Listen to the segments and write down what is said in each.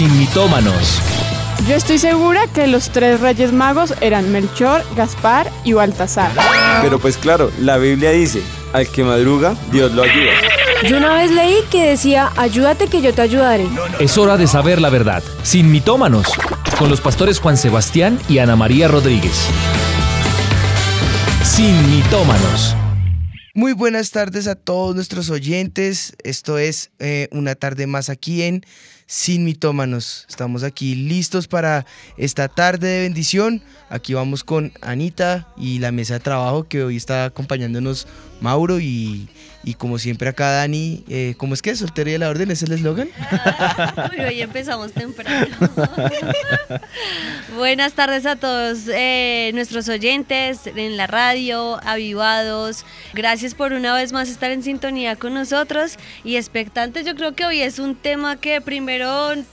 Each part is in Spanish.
sin mitómanos. Yo estoy segura que los tres reyes magos eran Melchor, Gaspar y Baltasar. Pero pues claro, la Biblia dice, al que madruga, Dios lo ayuda. Yo una vez leí que decía, ayúdate que yo te ayudaré. Es hora de saber la verdad, sin mitómanos, con los pastores Juan Sebastián y Ana María Rodríguez. Sin mitómanos. Muy buenas tardes a todos nuestros oyentes. Esto es eh, una tarde más aquí en Sin Mitómanos. Estamos aquí listos para esta tarde de bendición. Aquí vamos con Anita y la mesa de trabajo que hoy está acompañándonos Mauro y, y como siempre acá Dani. Eh, ¿Cómo es que soltería la orden? ¿Es el eslogan? Hoy empezamos temprano. Buenas tardes a todos eh, nuestros oyentes en la radio, avivados. Gracias por una vez más estar en sintonía con nosotros y expectantes. Yo creo que hoy es un tema que primero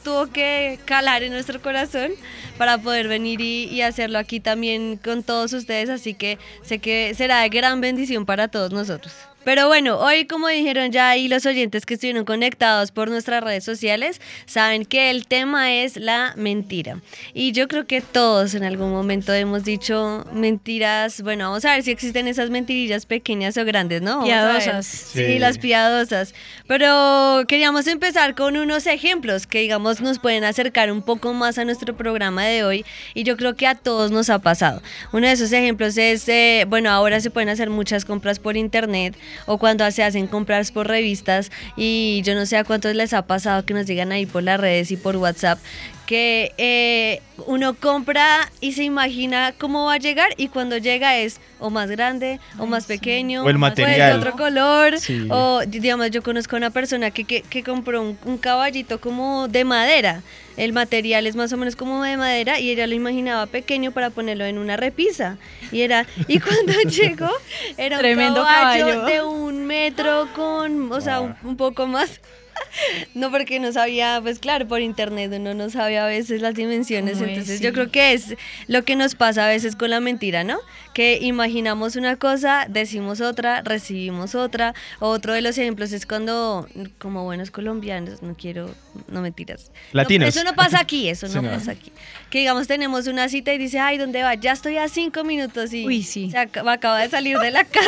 tuvo que calar en nuestro corazón para poder venir y, y hacerlo aquí también con todos ustedes. Así que sé que será de gran bendición para todos nosotros. Pero bueno, hoy como dijeron ya ahí los oyentes que estuvieron conectados por nuestras redes sociales, saben que el tema es la mentira. Y yo creo que todos en algún momento hemos dicho mentiras, bueno, vamos a ver si existen esas mentirillas pequeñas o grandes, ¿no? Vamos. Piadosas. Sí. las piadosas. Pero queríamos empezar con unos ejemplos que digamos nos pueden acercar un poco más a nuestro programa de hoy y yo creo que a todos nos ha pasado. Uno de esos ejemplos es, eh, bueno, ahora se pueden hacer muchas compras por internet o cuando se hacen compras por revistas. Y yo no sé a cuántos les ha pasado que nos digan ahí por las redes y por WhatsApp que eh, uno compra y se imagina cómo va a llegar y cuando llega es o más grande o más pequeño O el de material. otro color Sí. o digamos yo conozco a una persona que, que, que compró un, un caballito como de madera el material es más o menos como de madera y ella lo imaginaba pequeño para ponerlo en una repisa y era y cuando llegó era un Tremendo caballo, caballo. de un metro con o sea un, un poco más no, porque no sabía, pues claro, por internet uno no sabe a veces las dimensiones, entonces Sí. yo creo que es lo que nos pasa a veces con la mentira, ¿no? Que imaginamos una cosa, decimos otra, recibimos otra. Otro de los ejemplos es cuando, como buenos colombianos, no quiero, no mentiras. No, Latinos. eso no pasa aquí, eso Sí, no no. pasa aquí. Que digamos tenemos una cita y dice, ay, ¿dónde va? Ya estoy a cinco minutos y Uy, sí. se acaba, acaba de salir de la casa.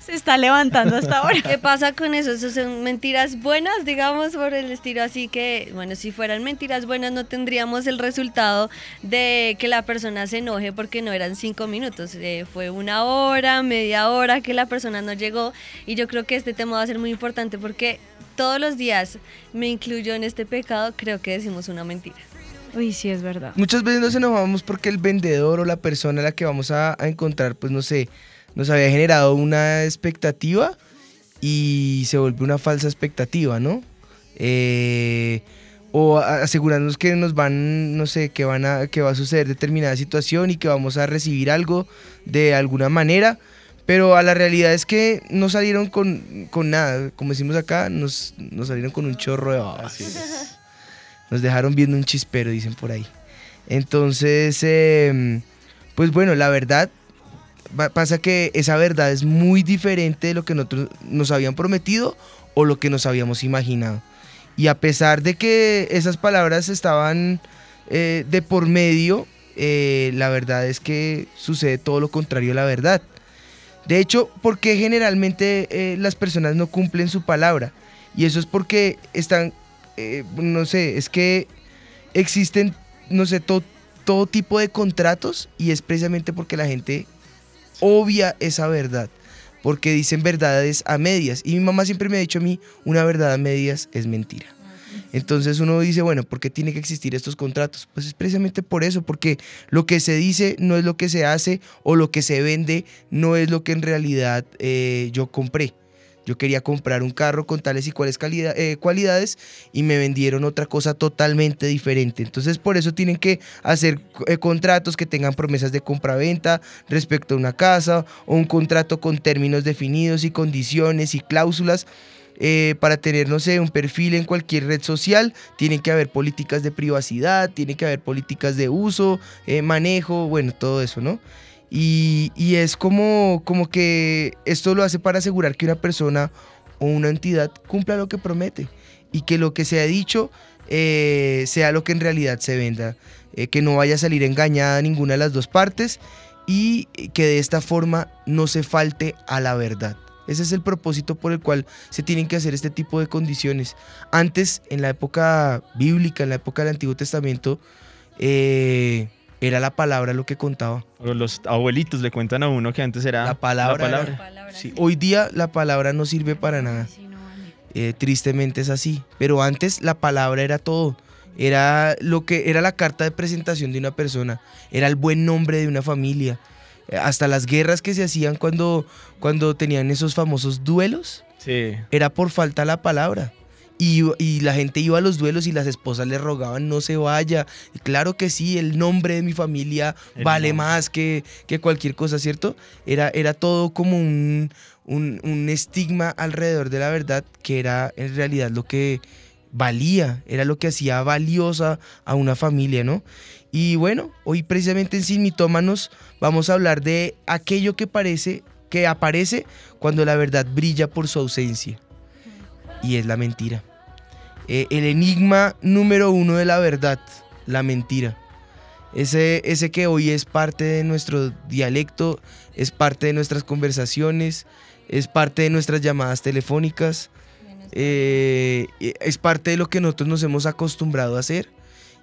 Se está levantando hasta ahora. ¿Qué pasa con eso? Eso son mentiras buenas, digamos, por el estilo así que, bueno, si fueran mentiras buenas no tendríamos el resultado de que la persona se enoje porque no eran cinco minutos, eh, fue una hora, media hora que la persona no llegó y yo creo que este tema va a ser muy importante porque todos los días me incluyo en este pecado, creo que decimos una mentira. Uy, sí, es verdad. Muchas veces nos enojamos porque el vendedor o la persona a la que vamos a, a encontrar, pues no sé, nos había generado una expectativa y se vuelve una falsa expectativa, ¿no? Eh, o asegurarnos que nos van, no sé, que, van a, que va a suceder determinada situación y que vamos a recibir algo de alguna manera. Pero a la realidad es que no salieron con, con nada, como decimos acá, nos, nos salieron con un chorro de babas. Nos dejaron viendo un chispero, dicen por ahí. Entonces, em, pues bueno, la verdad, pasa que esa verdad es muy diferente de lo que nosotros nos habían prometido o lo que nos habíamos imaginado. Y a pesar de que esas palabras estaban eh, de por medio, eh, la verdad es que sucede todo lo contrario a la verdad. De hecho, ¿por qué generalmente eh, las personas no cumplen su palabra? Y eso es porque están, no sé, es que existen, no sé, to- todo tipo de contratos y es precisamente porque la gente obvia esa verdad. Porque dicen verdades a medias. Y mi mamá siempre me ha dicho a mí, una verdad a medias es mentira. Entonces uno dice, bueno, ¿por qué tiene que existir estos contratos? Pues es precisamente por eso, porque lo que se dice no es lo que se hace o lo que se vende no es lo que en realidad eh, yo compré. Yo quería comprar un carro con tales y cuales eh, cualidades y me vendieron otra cosa totalmente diferente. Entonces por eso tienen que hacer eh, contratos que tengan promesas de compra-venta respecto a una casa o un contrato con términos definidos y condiciones y cláusulas. eh, para tener, no sé, un perfil en cualquier red social, tienen que haber políticas de privacidad, tiene que haber políticas de uso, manejo, bueno, todo eso, ¿no? Y, es como, como que esto lo hace para asegurar que una persona o una entidad cumpla lo que promete y que lo que se ha dicho eh, sea lo que en realidad se venda, eh, que no vaya a salir engañada ninguna de las dos partes y que de esta forma no se falte a la verdad. Ese es el propósito por el cual se tienen que hacer este tipo de condiciones. Antes, en la época bíblica, en la época del Antiguo Testamento, eh, era la palabra lo que contaba. Los abuelitos le cuentan a uno que antes era La palabra la era- palabra. Sí, Hoy día la palabra no sirve para nada. Eh, tristemente es así. Pero antes la palabra era todo. Era lo que era la carta de presentación de una persona. Era el buen nombre de una familia. Eh, Hasta las guerras que se hacían cuando, cuando tenían esos famosos duelos. Sí. Era por falta la palabra. Y, y la gente iba a los duelos y las esposas le rogaban no se vaya. Y claro que sí, el nombre de mi familia El vale nombre. más que, que cualquier cosa, ¿cierto? Era, era todo como un, un, un estigma alrededor de la verdad que era en realidad lo que valía, era lo que hacía valiosa a una familia, ¿no? Y bueno, hoy precisamente en Sin Mitómanos vamos a hablar de aquello que parece que aparece cuando la verdad brilla por su ausencia. Y es la mentira. Eh, el enigma número uno de la verdad, la mentira. Ese, ese que hoy es parte de nuestro dialecto, es parte de nuestras conversaciones, es parte de nuestras llamadas telefónicas, eh, es parte de lo que nosotros nos hemos acostumbrado a hacer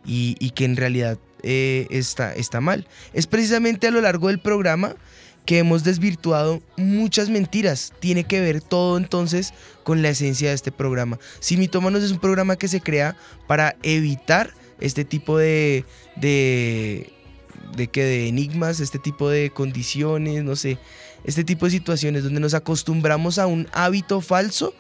y, que en realidad eh, está, está mal. Es precisamente a lo largo del programa que hemos desvirtuado muchas mentiras. Tiene que ver todo entonces con la esencia de este programa. Sin Mitómanos es un programa que se crea para evitar este tipo de, de, de, que de enigmas, este tipo de condiciones, no sé, este tipo de situaciones donde nos acostumbramos a un hábito falso,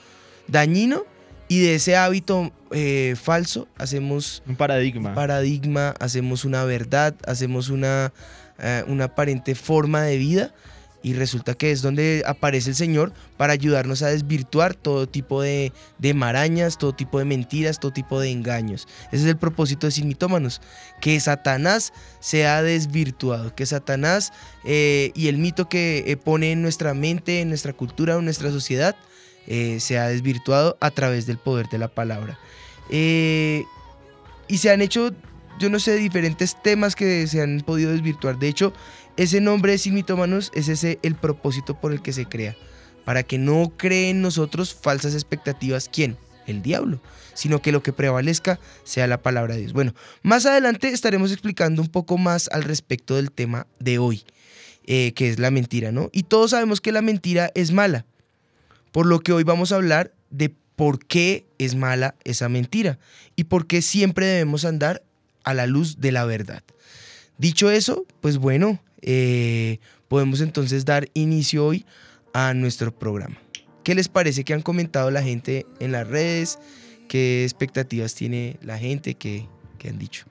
dañino, y de ese hábito eh, falso hacemos Un paradigma. un paradigma, hacemos una verdad, hacemos una, eh, una aparente forma de vida y resulta que es donde aparece el Señor para ayudarnos a desvirtuar todo tipo de, de marañas, todo tipo de mentiras, todo tipo de engaños. Ese es el propósito de Sin Mitómanos, que Satanás sea desvirtuado, que Satanás eh, y el mito que eh, pone en nuestra mente, en nuestra cultura, en nuestra sociedad, eh, sea desvirtuado a través del poder de la palabra. Y se han hecho, yo no sé, diferentes temas que se han podido desvirtuar. De hecho, ese nombre de Sin Mitómanos es ese el propósito por el que se crea. Para que no creen nosotros falsas expectativas. ¿Quién? El diablo. Sino que lo que prevalezca sea la palabra de Dios. Bueno, más adelante estaremos explicando un poco más al respecto del tema de hoy. eh, que es la mentira, ¿no? Y todos sabemos que la mentira es mala. Por lo que hoy vamos a hablar de por qué es mala esa mentira y por qué siempre debemos andar a la luz de la verdad. Dicho eso, pues bueno, eh, podemos entonces dar inicio hoy a nuestro programa. ¿Qué les parece que han comentado la gente en las redes? ¿Qué expectativas tiene la gente? ¿Qué, qué han dicho?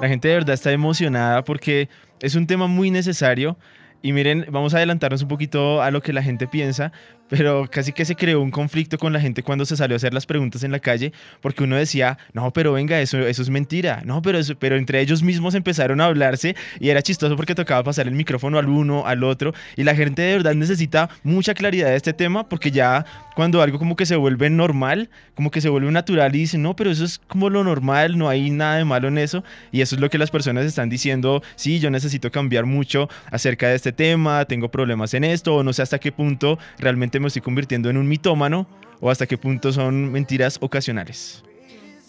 La gente de verdad está emocionada porque es un tema muy necesario. Y miren, vamos a adelantarnos un poquito a lo que la gente piensa, pero casi que se creó un conflicto con la gente cuando se salió a hacer las preguntas en la calle, porque uno decía, no, pero venga, eso, eso es mentira, no, pero, eso- pero entre ellos mismos empezaron a hablarse y era chistoso porque tocaba pasar el micrófono al uno, al otro, y la gente de verdad necesita mucha claridad de este tema, porque ya cuando algo como que se vuelve normal, como que se vuelve natural y dicen, no, pero eso es como lo normal, no hay nada de malo en eso, y eso es lo que las personas están diciendo, sí, yo necesito cambiar mucho acerca de este tema, tengo problemas en esto, o no sé hasta qué punto realmente me estoy convirtiendo en un mitómano, o hasta qué punto son mentiras ocasionales.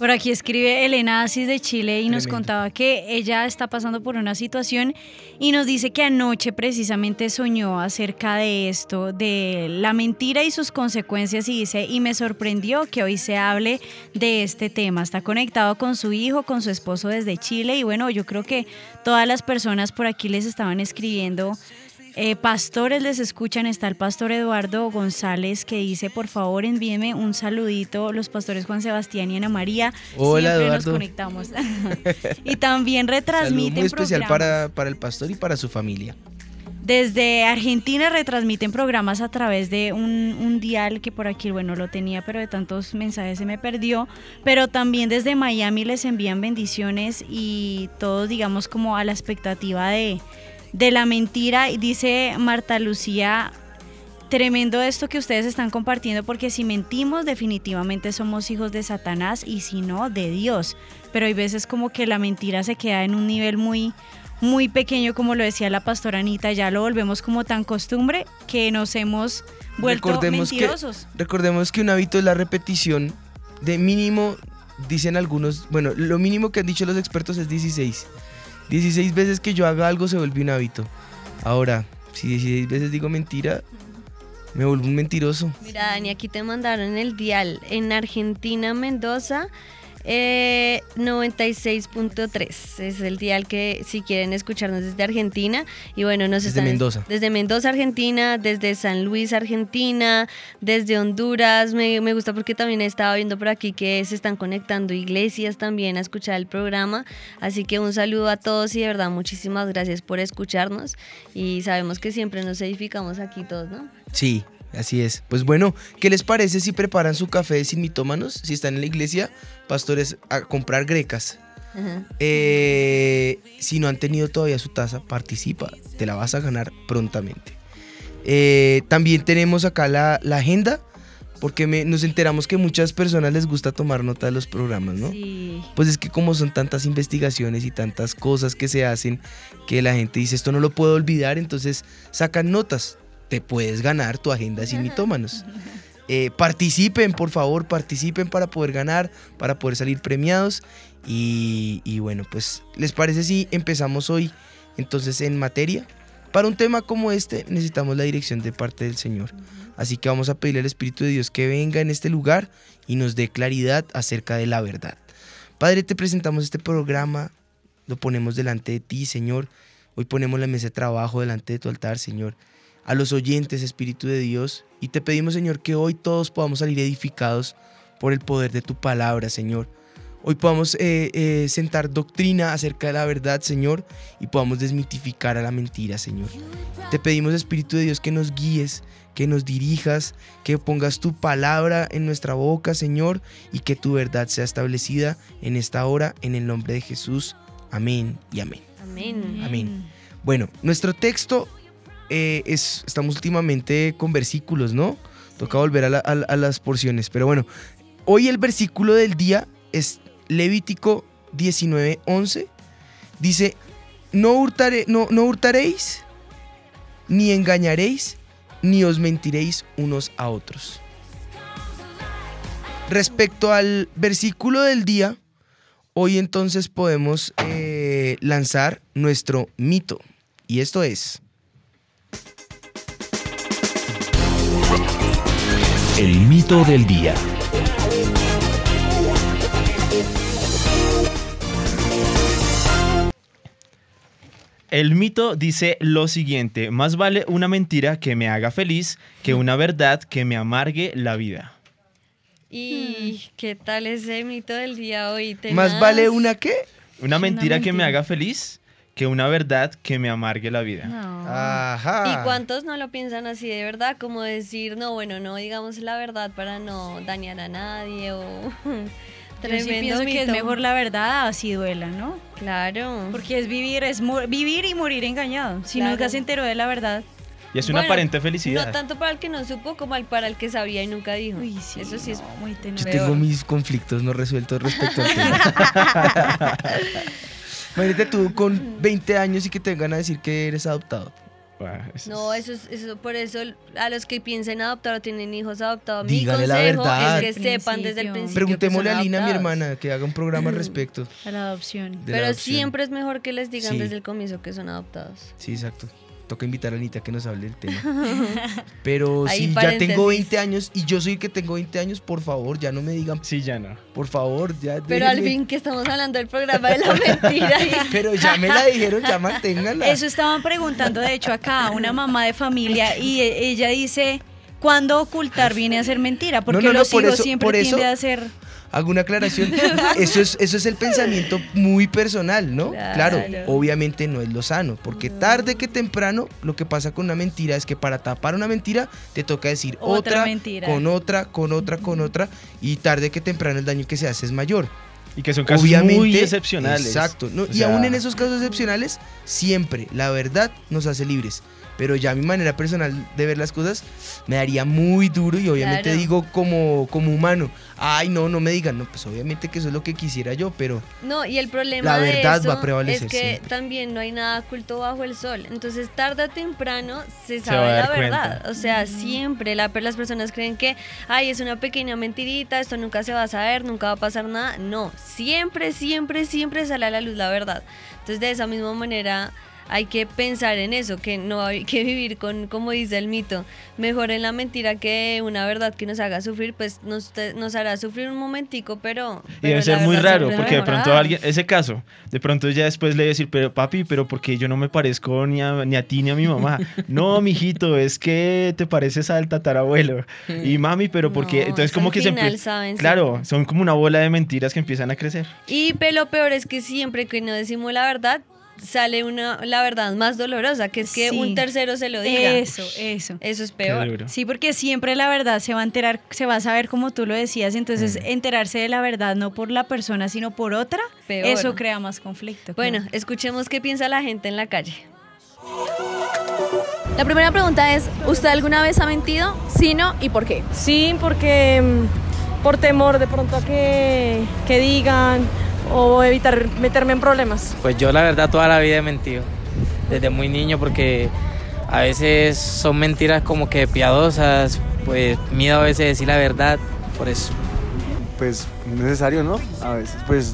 Por aquí escribe Elena Asis de Chile y nos contaba que ella está pasando por una situación y nos dice que anoche precisamente soñó acerca de esto, de la mentira y sus consecuencias y dice, y me sorprendió que hoy se hable de este tema. Está conectado con su hijo, con su esposo desde Chile y bueno, yo creo que todas las personas por aquí les estaban escribiendo eh, pastores les escuchan, está el pastor Eduardo González que dice, por favor envíeme un saludito, los pastores Juan Sebastián y Ana María. Hola, Siempre nos Eduardo. conectamos. y también retransmiten muy especial para, para el pastor y para su familia. Desde Argentina retransmiten programas a través de un, un dial que por aquí, bueno, lo tenía, pero de tantos mensajes se me perdió. Pero también desde Miami les envían bendiciones y todos, digamos, como a la expectativa de, de la mentira. Y dice Marta Lucía tremendo esto que ustedes están compartiendo porque si mentimos definitivamente somos hijos de Satanás y si no de Dios. Pero hay veces como que la mentira se queda en un nivel muy muy pequeño como lo decía la pastora Anita, ya lo volvemos como tan costumbre que nos hemos vuelto Recordemos que- mentirosos. Recordemos que un hábito es la repetición de mínimo, dicen algunos, bueno, lo mínimo que han dicho los expertos es 16. 16 veces que yo haga algo se vuelve un hábito. Ahora, si 16 veces digo mentira, me vuelvo un mentiroso. Mira, Dani, aquí te mandaron el dial. En Argentina, Mendoza, eh, 96.3. Es el dial que si quieren escucharnos desde Argentina. Y bueno, nos Desde están. Mendoza. Desde Mendoza, Argentina, desde San Luis, Argentina, desde Honduras. Me, me gusta porque también estaba viendo por aquí que se están conectando iglesias también a escuchar el programa. Así que un saludo a todos y de verdad muchísimas gracias por escucharnos. Y sabemos que siempre nos edificamos aquí todos, ¿no? Sí, así es. Pues bueno, ¿qué les parece si preparan su café sin mitómanos? Si están en la iglesia, pastores, a comprar grecas. Ajá. Eh, si no han tenido todavía su taza, participa. Te la vas a ganar prontamente. Eh, también tenemos acá la, la agenda, porque me- nos enteramos que muchas personas les gusta tomar nota de los programas, ¿no? Sí. Pues es que como son tantas investigaciones y tantas cosas que se hacen, que la gente dice esto no lo puedo olvidar, entonces sacan notas. Te puedes ganar tu agenda sin mitómanos. Eh, participen, por favor, participen para poder ganar, para poder salir premiados. Y, y bueno, pues, ¿les parece si empezamos hoy entonces en materia? Para un tema como este necesitamos la dirección de parte del Señor. Así que vamos a pedirle al Espíritu de Dios que venga en este lugar y nos dé claridad acerca de la verdad. Padre, te presentamos este programa, lo ponemos delante de ti, Señor. Hoy ponemos la mesa de trabajo delante de tu altar, Señor. A los oyentes, Espíritu de Dios, y te pedimos, Señor, que hoy todos podamos salir edificados por el poder de tu palabra, Señor. Hoy podamos eh, eh, sentar doctrina acerca de la verdad, Señor, y podamos desmitificar a la mentira, Señor. Te pedimos, Espíritu de Dios, que nos guíes, que nos dirijas, que pongas tu palabra en nuestra boca, Señor, y que tu verdad sea establecida en esta hora, en el nombre de Jesús. Amén y amén. Amén. Amén. Bueno, nuestro texto eh, es, estamos últimamente con versículos, ¿no? Toca volver a, la- a la- a las porciones, pero bueno, hoy el versículo del día es Levítico 19:11. Dice, no, no hurtaréis, ni engañaréis, ni os mentiréis unos a otros. Respecto al versículo del día, hoy entonces podemos eh, lanzar nuestro mito. Y esto es, El mito del día. El mito dice lo siguiente, más vale una mentira que me haga feliz que una verdad que me amargue la vida. ¿Y qué tal ese mito del día hoy? ¿más Tenaz. vale una qué? Una mentira que me haga feliz que una verdad que me amargue la vida. No. Ajá. ¿Y cuántos no lo piensan así de verdad? Como decir, no, bueno, no digamos la verdad para no dañar a nadie o... Yo sí pienso que es mejor la verdad así duela, ¿no? Claro. Porque es vivir, es vivir y morir engañado. Si Claro. nunca se enteró de la verdad. Y es una Bueno, aparente felicidad. No tanto para el que no supo como al para el que sabía y nunca dijo. Uy, sí. Eso sí es muy Yo tenaz. tengo mis conflictos no resueltos respecto al tema. Imagínate tú con 20 años y que te vengan a decir que eres adoptado. No, eso es, eso, por eso a los que piensen adoptar o tienen hijos adoptados, mi Dígale la consejo verdad. es que sepan desde el Principio. Preguntémosle que a son Lina, mi adoptados. hermana, que haga un programa al respecto. A la adopción. de la Pero adopción. siempre es mejor que les digan Sí. desde el comienzo que son adoptados. Sí, exacto. Toca invitar a Anita que nos hable del tema. Pero Ahí si ya tengo paréntesis. 20 años y yo soy el que tengo 20 años, por favor, ya no me digan, Sí, ya no. por favor, ya. Pero al fin que estamos hablando del programa de la mentira. y- Pero ya me la dijeron, ya manténganla. Eso estaban preguntando, de hecho, acá a una mamá de familia y ella dice, ¿cuándo ocultar viene a ser mentira? Porque no, no, los por hijos eso- siempre por eso- tienden a ser... Hago una aclaración. Eso es, eso es el pensamiento muy personal, ¿no? Claro. Claro. obviamente no es lo sano, porque tarde que temprano lo que pasa con una mentira es que para tapar una mentira te toca decir Otra otra, mentira. con otra, con otra, con otra, y tarde que temprano el daño que se hace es mayor. Y que son casos Obviamente, muy excepcionales. Exacto. y sea, aún en esos casos excepcionales, siempre la verdad nos hace libres. Pero ya mi manera personal de ver las cosas me daría muy duro y obviamente Claro. digo como, como humano, ay no, no me digan, no, pues obviamente que eso es lo que quisiera yo, pero No, y el problema La de verdad eso va a prevalecer es que siempre. también no hay nada oculto bajo el sol. Entonces, tarde o temprano se sabe la verdad. cuenta. O sea, siempre la- las personas creen que, ay, es una pequeña mentirita, esto nunca se va a saber, nunca va a pasar nada. No, siempre, siempre, siempre sale a la luz la verdad. Entonces, de esa misma manera hay que pensar en eso, que no hay que vivir con, como dice el mito, mejor en la mentira que una verdad que nos haga sufrir, pues nos, te- nos hará sufrir un momentico, pero... Y pero debe ser muy raro, porque de pronto alguien, ese caso, de pronto ya después le decir, pero papi, pero porque yo no me parezco ni a, ni a ti ni a mi mamá. no, mijito, es que te pareces al tatarabuelo. Y mami, pero porque, No, entonces como que se final empie- saben Claro, son como una bola de mentiras que empiezan a crecer. Y pe- lo peor es que siempre que no decimos la verdad, sale una la verdad más dolorosa, que es que Sí. un tercero se lo diga. Eso, eso. Eso es peor. Sí, porque siempre la verdad se va a enterar, se va a saber como tú lo decías, entonces Mm. enterarse de la verdad no por la persona, sino por otra, Peor. eso crea más conflicto. Bueno, escuchemos qué piensa la gente en la calle. La primera pregunta es, ¿usted alguna vez ha mentido? Sí, no, ¿y por qué? Sí, porque mm, por temor de pronto a que, que digan o evitar meterme en problemas. Pues yo la verdad toda la vida he mentido, desde muy niño, porque a veces son mentiras como que piadosas, pues miedo a veces de decir la verdad, por eso. Pues necesario, ¿no? A veces, pues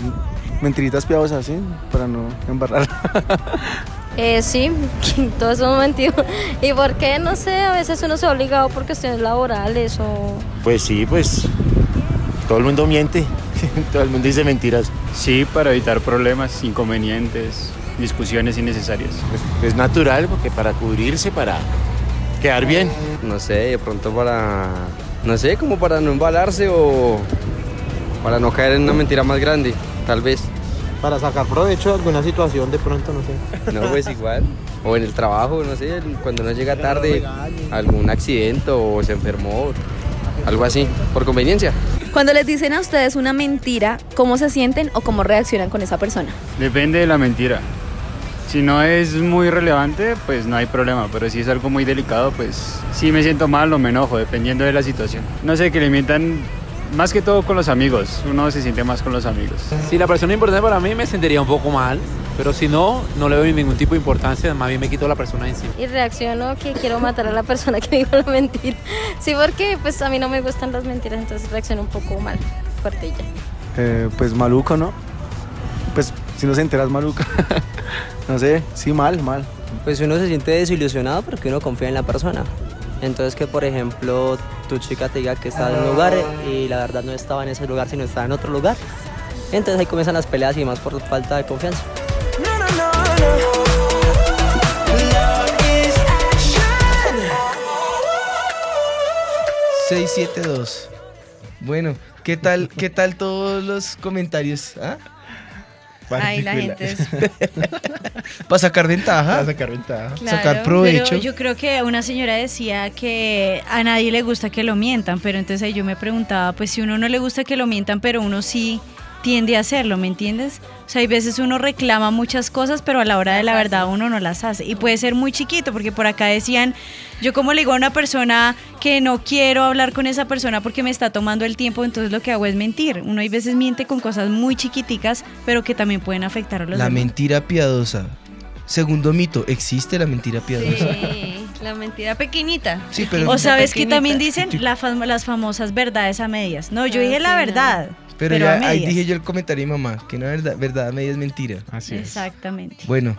mentiritas piadosas, ¿sí? Para no embarrar. Eh, sí, todos hemos mentido. ¿Y por qué? No sé, a veces uno se ha obligado por cuestiones laborales o... Pues sí, pues todo el mundo miente, todo el mundo dice mentiras. Sí, para evitar problemas, inconvenientes, discusiones innecesarias. Es natural porque para cubrirse, para quedar bien. No sé, de pronto para, no sé, como para no embalarse o para no caer en una mentira más grande, tal vez. Para sacar provecho de alguna situación de pronto, no sé. No, pues igual. O en el trabajo, no sé, cuando uno llega tarde, algún accidente o se enfermó, algo así, por conveniencia. Cuando les dicen a ustedes una mentira, ¿cómo se sienten o cómo reaccionan con esa persona? Depende de la mentira. Si no es muy relevante, pues no hay problema, pero si es algo muy delicado, pues sí me siento mal o me enojo, dependiendo de la situación. No sé, que le mientan más que todo con los amigos, uno se siente más con los amigos. Si la persona es importante para mí me sentiría un poco mal, pero si no, no le doy ningún tipo de importancia, más bien me quito la persona encima. Y reacciono que quiero matar a la persona que dijo la mentira. Sí, porque pues a mí no me gustan las mentiras, entonces reacciono un poco mal, fuerte ya. Eh, pues maluco, ¿no? Pues si no se enteras maluca. no sé, sí, mal, mal. Pues uno se siente desilusionado porque uno confía en la persona. Entonces que por ejemplo tu chica te diga que estaba en un lugar y la verdad no estaba en ese lugar sino estaba en otro lugar. Entonces ahí comienzan las peleas y más por falta de confianza. 672. Bueno, ¿qué tal, qué tal todos los comentarios? ¿Ah? Ay, la gente es... Para sacar ventaja. Para sacar ventaja. sacar provecho. Pero yo creo que una señora decía que a nadie le gusta que lo mientan, pero entonces ahí yo me preguntaba, pues si uno no le gusta que lo mientan, pero uno sí tiende a hacerlo, ¿me entiendes? O sea, hay veces uno reclama muchas cosas, pero a la hora de la verdad uno no las hace. Y puede ser muy chiquito, porque por acá decían, yo como le digo a una persona que no quiero hablar con esa persona porque me está tomando el tiempo, entonces lo que hago es mentir. Uno hay veces miente con cosas muy chiquiticas, pero que también pueden afectar a los La demás. mentira piadosa. Segundo mito, ¿existe la mentira piadosa? Sí, la mentira pequeñita. Sí, pero- O sabes que también dicen la fam- las famosas verdades a medias. No, yo Ah, dije la no. Pero, Pero, ya a ahí medias. dije yo el comentario de mi mamá, que no es verdad, verdad, a media es mentira. Así Exactamente. Bueno,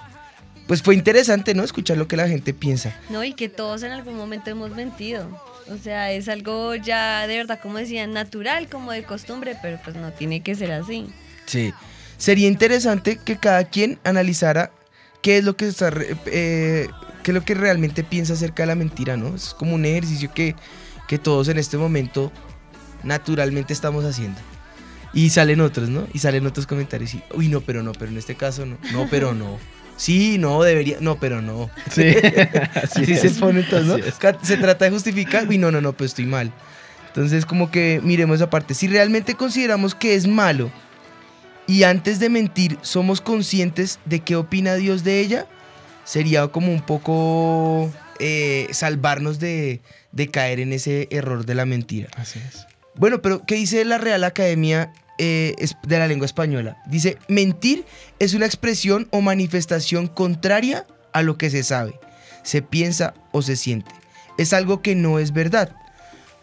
pues fue interesante, ¿no? Escuchar lo que la gente piensa. No, y que todos en algún momento hemos mentido. O sea, es algo ya de verdad, como decían, natural, como de costumbre, pero pues no tiene que ser así. Sí. Sería interesante que cada quien analizara qué es lo que está eh, qué es lo que realmente piensa acerca de la mentira, ¿no? Es como un ejercicio que, que todos en este momento naturalmente estamos haciendo. Y salen otros, ¿no? Y salen otros comentarios y, uy, no, pero no, pero en este caso no. No, pero no. Sí, no, debería, no, pero no. Sí, así así se es, ponen todos, ¿no? Se trata de justificar, uy, no, no, no, pues estoy mal. Entonces, como que miremos esa parte. Si realmente consideramos que es malo y antes de mentir somos conscientes de qué opina Dios de ella, sería como un poco eh, salvarnos de, de caer en ese error de la mentira. Así es. Bueno, pero ¿qué dice la Real Academia eh, de la Lengua Española? Dice, mentir es una expresión o manifestación contraria a lo que se sabe, se piensa o se siente. Es algo que no es verdad.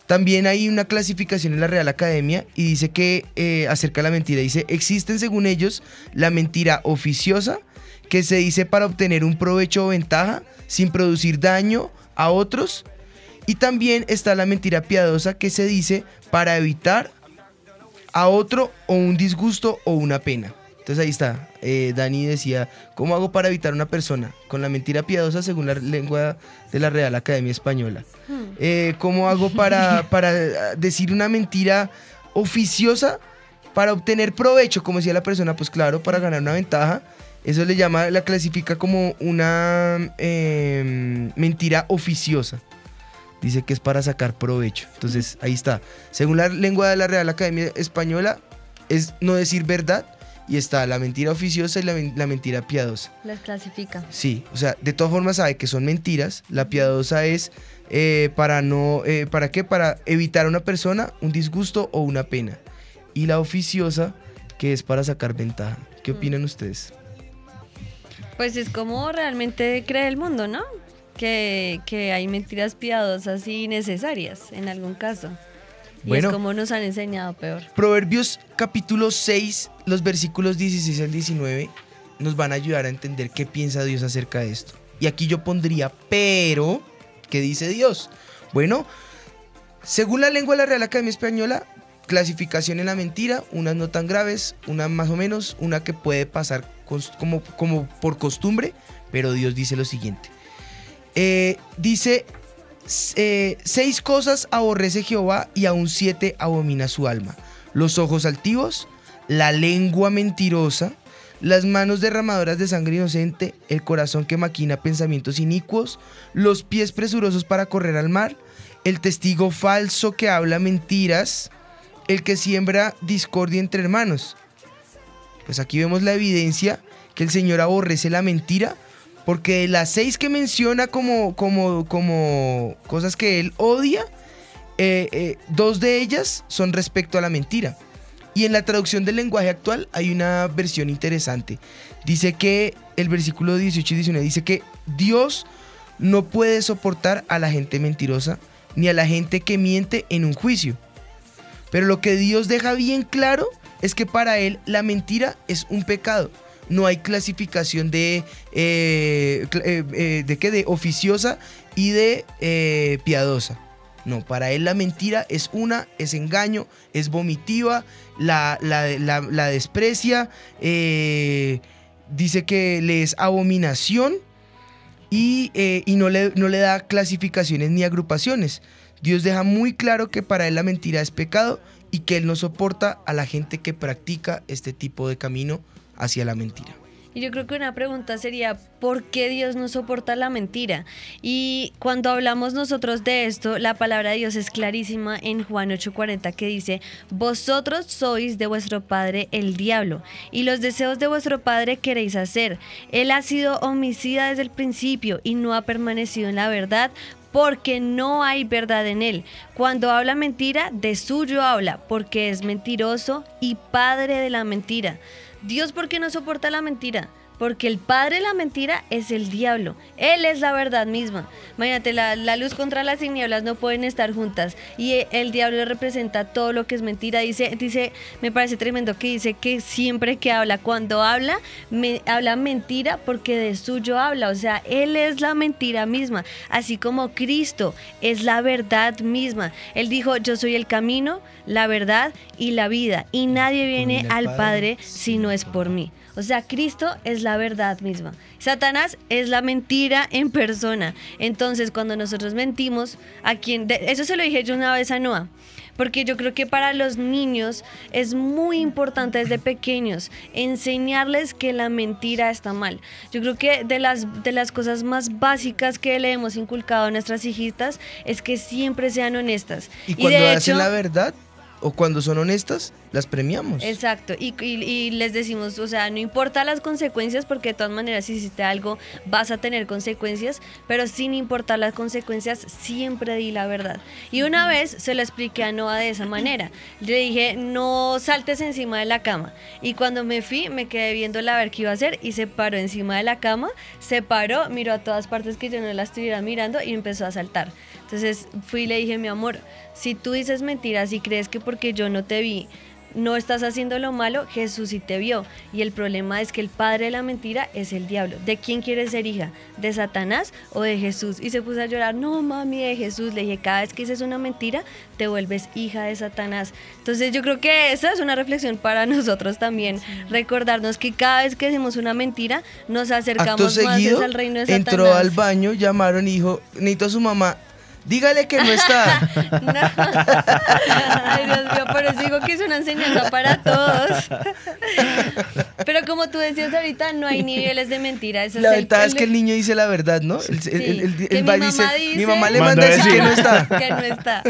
También hay una clasificación en la Real Academia y dice que eh, acerca de la mentira, dice, existen según ellos la mentira oficiosa, que se dice para obtener un provecho o ventaja sin producir daño a otros. Y también está la mentira piadosa, que se dice para evitar a otro o un disgusto o una pena. Entonces ahí está. Eh, Dani decía, ¿cómo hago para evitar a una persona? Con la mentira piadosa según la lengua de la Real Academia Española. Eh, ¿Cómo hago para, para decir una mentira oficiosa para obtener provecho? Como decía la persona, pues claro, para ganar una ventaja. Eso le llama, la clasifica como una eh, mentira oficiosa. Dice que es para sacar provecho. Entonces, ahí está. Según la lengua de la Real Academia Española, es no decir verdad. Y está la mentira oficiosa y la, men- la mentira piadosa. Las clasifica. Sí, o sea, de todas formas sabe que son mentiras. La piadosa es eh, para no, eh, ¿para qué? Para evitar a una persona un disgusto o una pena. Y la oficiosa, que es para sacar ventaja. ¿Qué opinan ustedes? Pues es como realmente cree el mundo, ¿no? Que, que hay mentiras piadosas y necesarias en algún caso. Y Bueno. es como nos han enseñado peor. Proverbios capítulo 6, los versículos 16 al 19, nos van a ayudar a entender qué piensa Dios acerca de esto. Y aquí yo pondría, pero, ¿qué dice Dios? Bueno, según la lengua de la Real Academia Española, clasificación en la mentira, unas no tan graves, una más o menos, una que puede pasar como, como por costumbre, pero Dios dice lo siguiente. Eh, dice, eh, seis cosas aborrece Jehová y aún siete abomina su alma. Los ojos altivos, la lengua mentirosa, las manos derramadoras de sangre inocente, el corazón que maquina pensamientos inicuos, los pies presurosos para correr al mar, el testigo falso que habla mentiras, el que siembra discordia entre hermanos. Pues aquí vemos la evidencia que el Señor aborrece la mentira, porque de las seis que menciona como, como, como cosas que Él odia, eh, eh, dos de ellas son respecto a la mentira. Y en la traducción del lenguaje actual hay una versión interesante. Dice que el versículo 18 y 19 dice que Dios no puede soportar a la gente mentirosa ni a la gente que miente en un juicio. Pero lo que Dios deja bien claro es que para Él la mentira es un pecado. No hay clasificación de, eh, eh, eh, de, qué, de oficiosa y de piadosa. No, para Él la mentira es una, es engaño, es vomitiva, la, la- la- la desprecia, dice que le es abominación y, y no, le, no le da clasificaciones ni agrupaciones. Dios deja muy claro que para él la mentira es pecado y que él no soporta a la gente que practica este tipo de camino hacia la mentira. Y yo creo que una pregunta sería, ¿por qué Dios no soporta la mentira? Y cuando hablamos nosotros de esto, la palabra de Dios es clarísima en Juan 8:40 que dice, vosotros sois de vuestro padre el diablo, y los deseos de vuestro padre queréis hacer. Él ha sido homicida desde el principio y no ha permanecido en la verdad. Porque no hay verdad en él. Cuando habla mentira, de suyo habla, porque es mentiroso y padre de la mentira. Dios, ¿por qué no soporta la mentira? Porque el padre de la mentira es el diablo. Él es la verdad misma. Imagínate, la, la luz contra las tinieblas no pueden estar juntas. Y e- el diablo representa todo lo que es mentira. Dice, dice, me parece tremendo que dice que siempre que habla, cuando habla, me, habla mentira porque de suyo habla. O sea, Él es la mentira misma. Así como Cristo es la verdad misma. Él dijo, yo soy el camino, la verdad y la vida. Y nadie viene al Padre si no es por mí. O sea, Cristo es la verdad misma. Satanás es la mentira en persona. Entonces, cuando nosotros mentimos, a quien de- eso se lo dije yo una vez a Noah. Porque yo creo que para los niños es muy importante desde pequeños enseñarles que la mentira está mal. Yo creo que de las, de las cosas más básicas que le hemos inculcado a nuestras hijitas es que siempre sean honestas. Y de cuando hacen hecho- la verdad, o cuando son honestas, las premiamos. Exacto, y, y- y les decimos, o sea, no importa las consecuencias, porque de todas maneras si hiciste algo vas a tener consecuencias, pero sin importar las consecuencias, siempre di la verdad. Y una vez se lo expliqué a Noah de esa manera. Le dije, no saltes encima de la cama. Y cuando me fui, me quedé viéndola a ver qué iba a hacer y se paró encima de la cama, se paró, miró a todas partes que yo no la estuviera mirando y empezó a saltar. Entonces fui y le dije, mi amor, si tú dices mentiras y crees que porque yo no te vi, no estás haciendo lo malo, Jesús sí te vio. Y el problema es que el padre de la mentira es el diablo. ¿De quién quieres ser hija? ¿De Satanás o de Jesús? Y se puso a llorar, no mami, de Jesús. Le dije, cada vez que dices una mentira, te vuelves hija de Satanás. Entonces yo creo que esa es una reflexión para nosotros también. Recordarnos que cada vez que decimos una mentira, nos Acto acercamos más seguido, al reino de Satanás. entró al baño, llamaron y dijo, necesito a su mamá, dígale que no está. Ay, Dios mío, por eso digo que es una enseñanza para todos. Pero como tú decías ahorita, no hay niveles de mentira. Ese La es el- ventaja es que el niño dice la verdad, ¿no? El, el- el- el- que el mi mamá dice, dice- mi mamá le manda a decir que no está. que no está.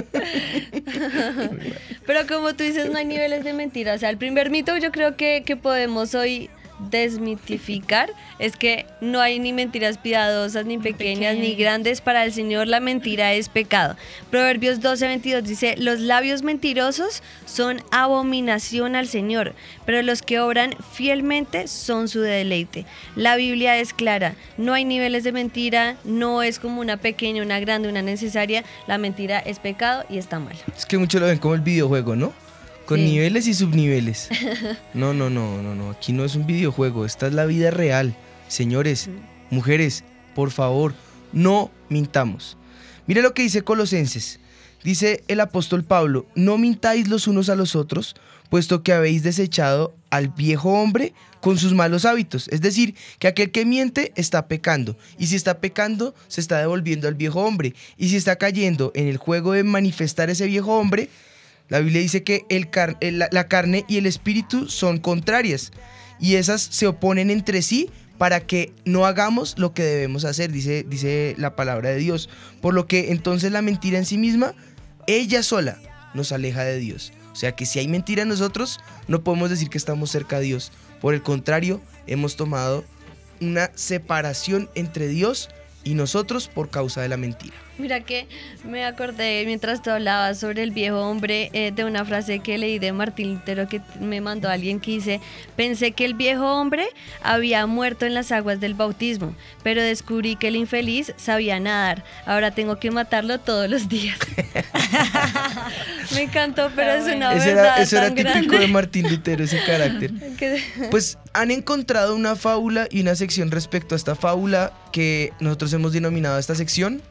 Pero como tú dices, no hay niveles de mentira. O sea, el primer mito yo creo que, que podemos hoy desmitificar es que no hay ni mentiras piadosas, ni pequeñas, ni grandes. Para el Señor la mentira es pecado. Proverbios 12:22 dice, los labios mentirosos son abominación al Señor, pero los que obran fielmente son su deleite. La Biblia es clara, no hay niveles de mentira, no es como una pequeña, una grande, una necesaria. La mentira es pecado y está mal. Es que muchos lo ven como el videojuego, ¿no? Con Sí. niveles y subniveles. No, no, no, no, no. Aquí no es un videojuego, esta es la vida real. Señores, mujeres, por favor, no mintamos. Mire lo que dice Colosenses. Dice el apóstol Pablo, no mintáis los unos a los otros, puesto que habéis desechado al viejo hombre con sus malos hábitos. Es decir, que aquel que miente está pecando. Y si está pecando, se está devolviendo al viejo hombre. Y si está cayendo en el juego de manifestar ese viejo hombre, la Biblia dice que el el- la, la carne y el espíritu son contrarias y esas se oponen entre sí para que no hagamos lo que debemos hacer, dice, dice la palabra de Dios. Por lo que entonces la mentira en sí misma, ella sola, nos aleja de Dios. O sea que si hay mentira en nosotros, no podemos decir que estamos cerca de Dios. Por el contrario, hemos tomado una separación entre Dios y nosotros por causa de la mentira. Mira que me acordé mientras tú hablabas sobre el viejo hombre eh, de una frase que leí de Martín Lutero que me mandó alguien que dice, pensé que el viejo hombre había muerto en las aguas del bautismo, pero descubrí que el infeliz sabía nadar. Ahora tengo que matarlo todos los días. me encantó, pero es una Ese verdad era, eso era típico grande. de Martín Lutero, ese carácter. Pues han encontrado una fábula y una sección respecto a esta fábula que nosotros hemos denominado esta sección.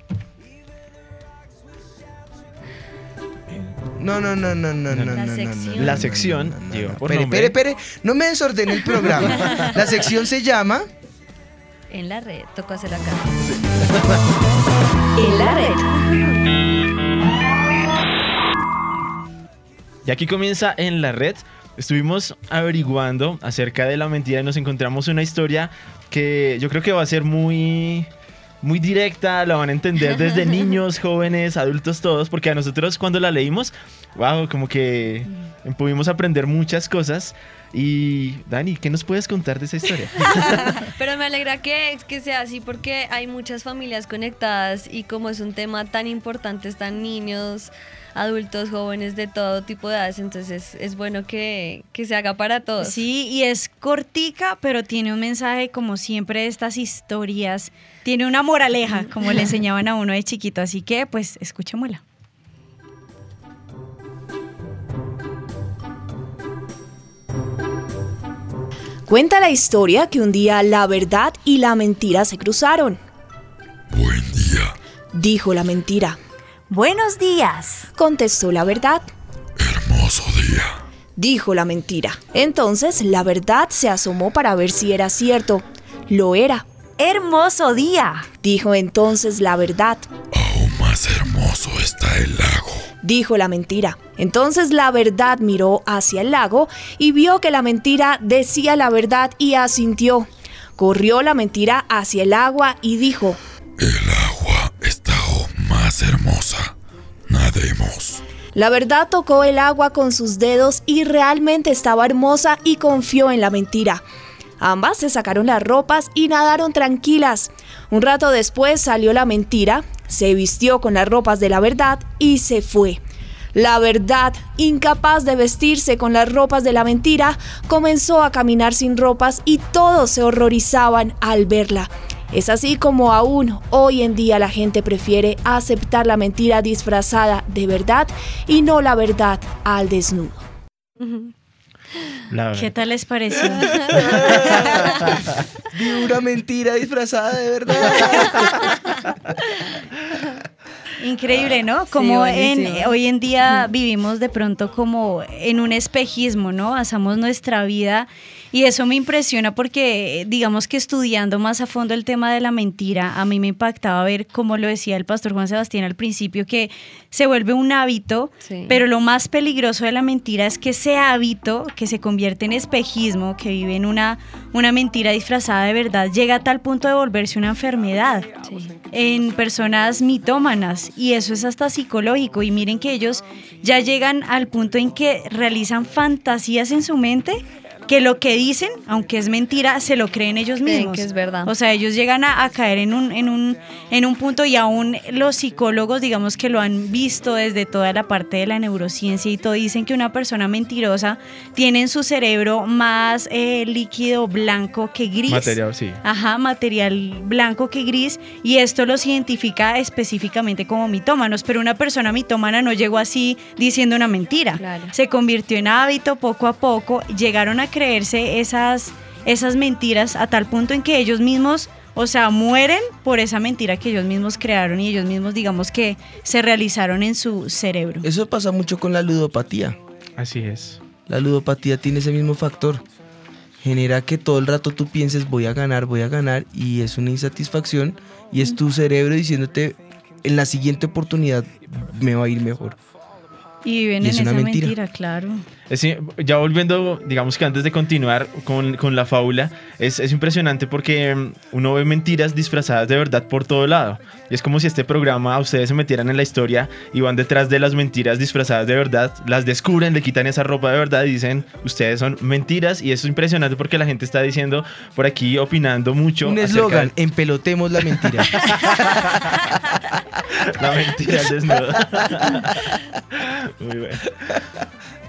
No, no, no, no, no, no, La sección. La sección. Pere, pere, pere. No me desordene el programa. La sección se llama. En la red. Tocó hacer acá. En la red. Y aquí comienza en la red. Estuvimos averiguando acerca de la mentira y nos encontramos una historia que yo creo que va a ser muy muy directa, la van a entender desde niños, jóvenes, adultos todos, porque a nosotros cuando la leímos, wow, como que pudimos aprender muchas cosas. Y Dani, ¿qué nos puedes contar de esa historia? Pero me alegra que, que sea así porque hay muchas familias conectadas y como es un tema tan importante, están niños, adultos, jóvenes de todo tipo de edades, entonces es bueno que, que se haga para todos. Sí, y es cortica, pero tiene un mensaje como siempre de estas historias. Tiene una moraleja, como le enseñaban a uno de chiquito, así que pues escuchémosla. Cuenta la historia que un día la verdad y la mentira se cruzaron. Buen día. Dijo la mentira. Buenos días. Contestó la verdad. Hermoso día. Dijo la mentira. Entonces la verdad se asomó para ver si era cierto. Lo era. Hermoso día. Dijo entonces la verdad. Aún más hermoso está el lago. Dijo la mentira. Entonces la verdad miró hacia el lago y vio que la mentira decía la verdad y asintió. Corrió la mentira hacia el agua y dijo, El agua está aún más hermosa. Nademos. La verdad tocó el agua con sus dedos y realmente estaba hermosa y confió en la mentira. Ambas se sacaron las ropas y nadaron tranquilas. Un rato después salió la mentira, se vistió con las ropas de la verdad y se fue. La verdad, incapaz de vestirse con las ropas de la mentira, comenzó a caminar sin ropas y todos se horrorizaban al verla. Es así como aún hoy en día la gente prefiere aceptar la mentira disfrazada de verdad y no la verdad al desnudo. ¿Qué tal les pareció? Vi una mentira disfrazada de verdad. Increíble, ¿no? Como en, buenísimo. hoy en día vivimos de pronto como en un espejismo, ¿no? Basamos nuestra vida y eso me impresiona porque digamos que estudiando más a fondo el tema de la mentira, a mí me impactaba ver, como lo decía el pastor Juan Sebastián al principio, que se vuelve un hábito, Sí. pero lo más peligroso de la mentira es que ese hábito que se convierte en espejismo, que vive en una, una mentira disfrazada de verdad, llega a tal punto de volverse una enfermedad en personas mitómanas. Y eso es hasta psicológico. Y miren que ellos ya llegan al punto en que realizan fantasías en su mente que lo que dicen, aunque es mentira, se lo creen ellos Creen mismos. que es verdad. O sea, ellos llegan a, a caer en un, en, un, en un punto y aún los psicólogos, digamos que lo han visto desde toda la parte de la neurociencia y todo, dicen que una persona mentirosa tiene en su cerebro más eh, líquido blanco que gris. Material, sí. Ajá, material blanco que gris y esto los identifica específicamente como mitómanos, pero una persona mitómana no llegó así diciendo una mentira. Se convirtió en hábito poco a poco, llegaron a creerse esas, esas mentiras a tal punto en que ellos mismos, o sea, mueren por esa mentira que ellos mismos crearon y ellos mismos digamos que se realizaron en su cerebro. Eso pasa mucho con la ludopatía. Así es. La ludopatía tiene ese mismo factor. Genera que todo el rato tú pienses voy a ganar, voy a ganar y es una insatisfacción y es tu cerebro diciéndote en la siguiente oportunidad me va a ir mejor. Y viven Y en es esa una mentira. mentira. claro. Es ya volviendo, digamos que antes de continuar con, con la fábula, es, es impresionante porque mm, uno ve mentiras disfrazadas de verdad por todo lado. Y es como si este programa a ustedes se metieran en la historia y van detrás de las mentiras disfrazadas de verdad, las descubren, le quitan esa ropa de verdad y dicen, ustedes son mentiras. Y eso es impresionante porque la gente está diciendo por aquí, opinando mucho. Un eslogan, empelotemos la mentira. La mentira al desnudo. Muy bueno.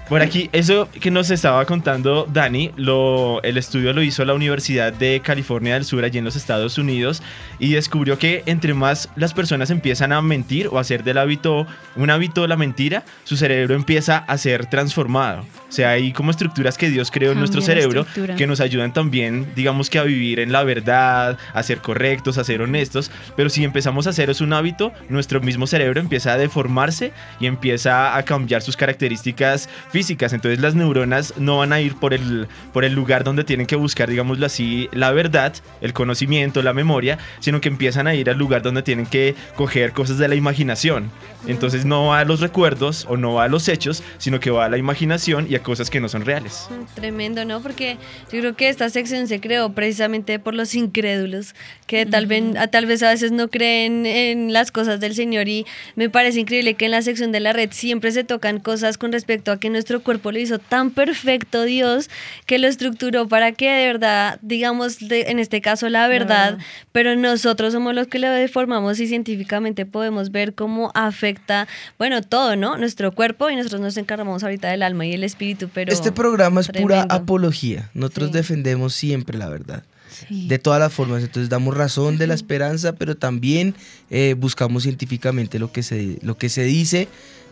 Por aquí, eso que nos estaba contando Dani, lo, el estudio lo hizo la Universidad de California del Sur, allí en los Estados Unidos, y descubrió que entre más las personas empiezan a mentir o a hacer del hábito un hábito de la mentira, su cerebro empieza a ser transformado. O sea, hay como estructuras que Dios creó en nuestro Cambia cerebro que nos ayudan también, digamos que a vivir en la verdad, a ser correctos, a ser honestos, pero si empezamos a haceros un hábito, nuestro mismo cerebro empieza a deformarse y empieza a cambiar sus características físicas, entonces las neuronas no van a ir por el, por el lugar donde tienen que buscar, digámoslo así, la verdad, el conocimiento, la memoria, sino que empiezan a ir al lugar donde tienen que coger cosas de la imaginación. Entonces no va a los recuerdos o no va a los hechos, sino que va a la imaginación y a cosas que no son reales. Tremendo, ¿no? Porque yo creo que esta sección se creó precisamente por los incrédulos, que tal, vez, a, tal vez a veces no creen en las cosas del Señor y me parece increíble que en la sección de la red siempre se tocan cosas con respecto a que nuestro cuerpo lo hizo tan perfecto Dios que lo estructuró para que de verdad, digamos, de- en este caso la verdad, verdad. pero nosotros somos los que lo deformamos y científicamente podemos ver cómo afecta, bueno, todo, ¿no? Nuestro cuerpo y nosotros nos encargamos ahorita del alma y el espíritu, pero... este programa es pura tremendo. apología. Nosotros defendemos siempre la verdad. De todas las formas, entonces damos razón de la esperanza, pero también eh, buscamos científicamente lo que, se, lo que se dice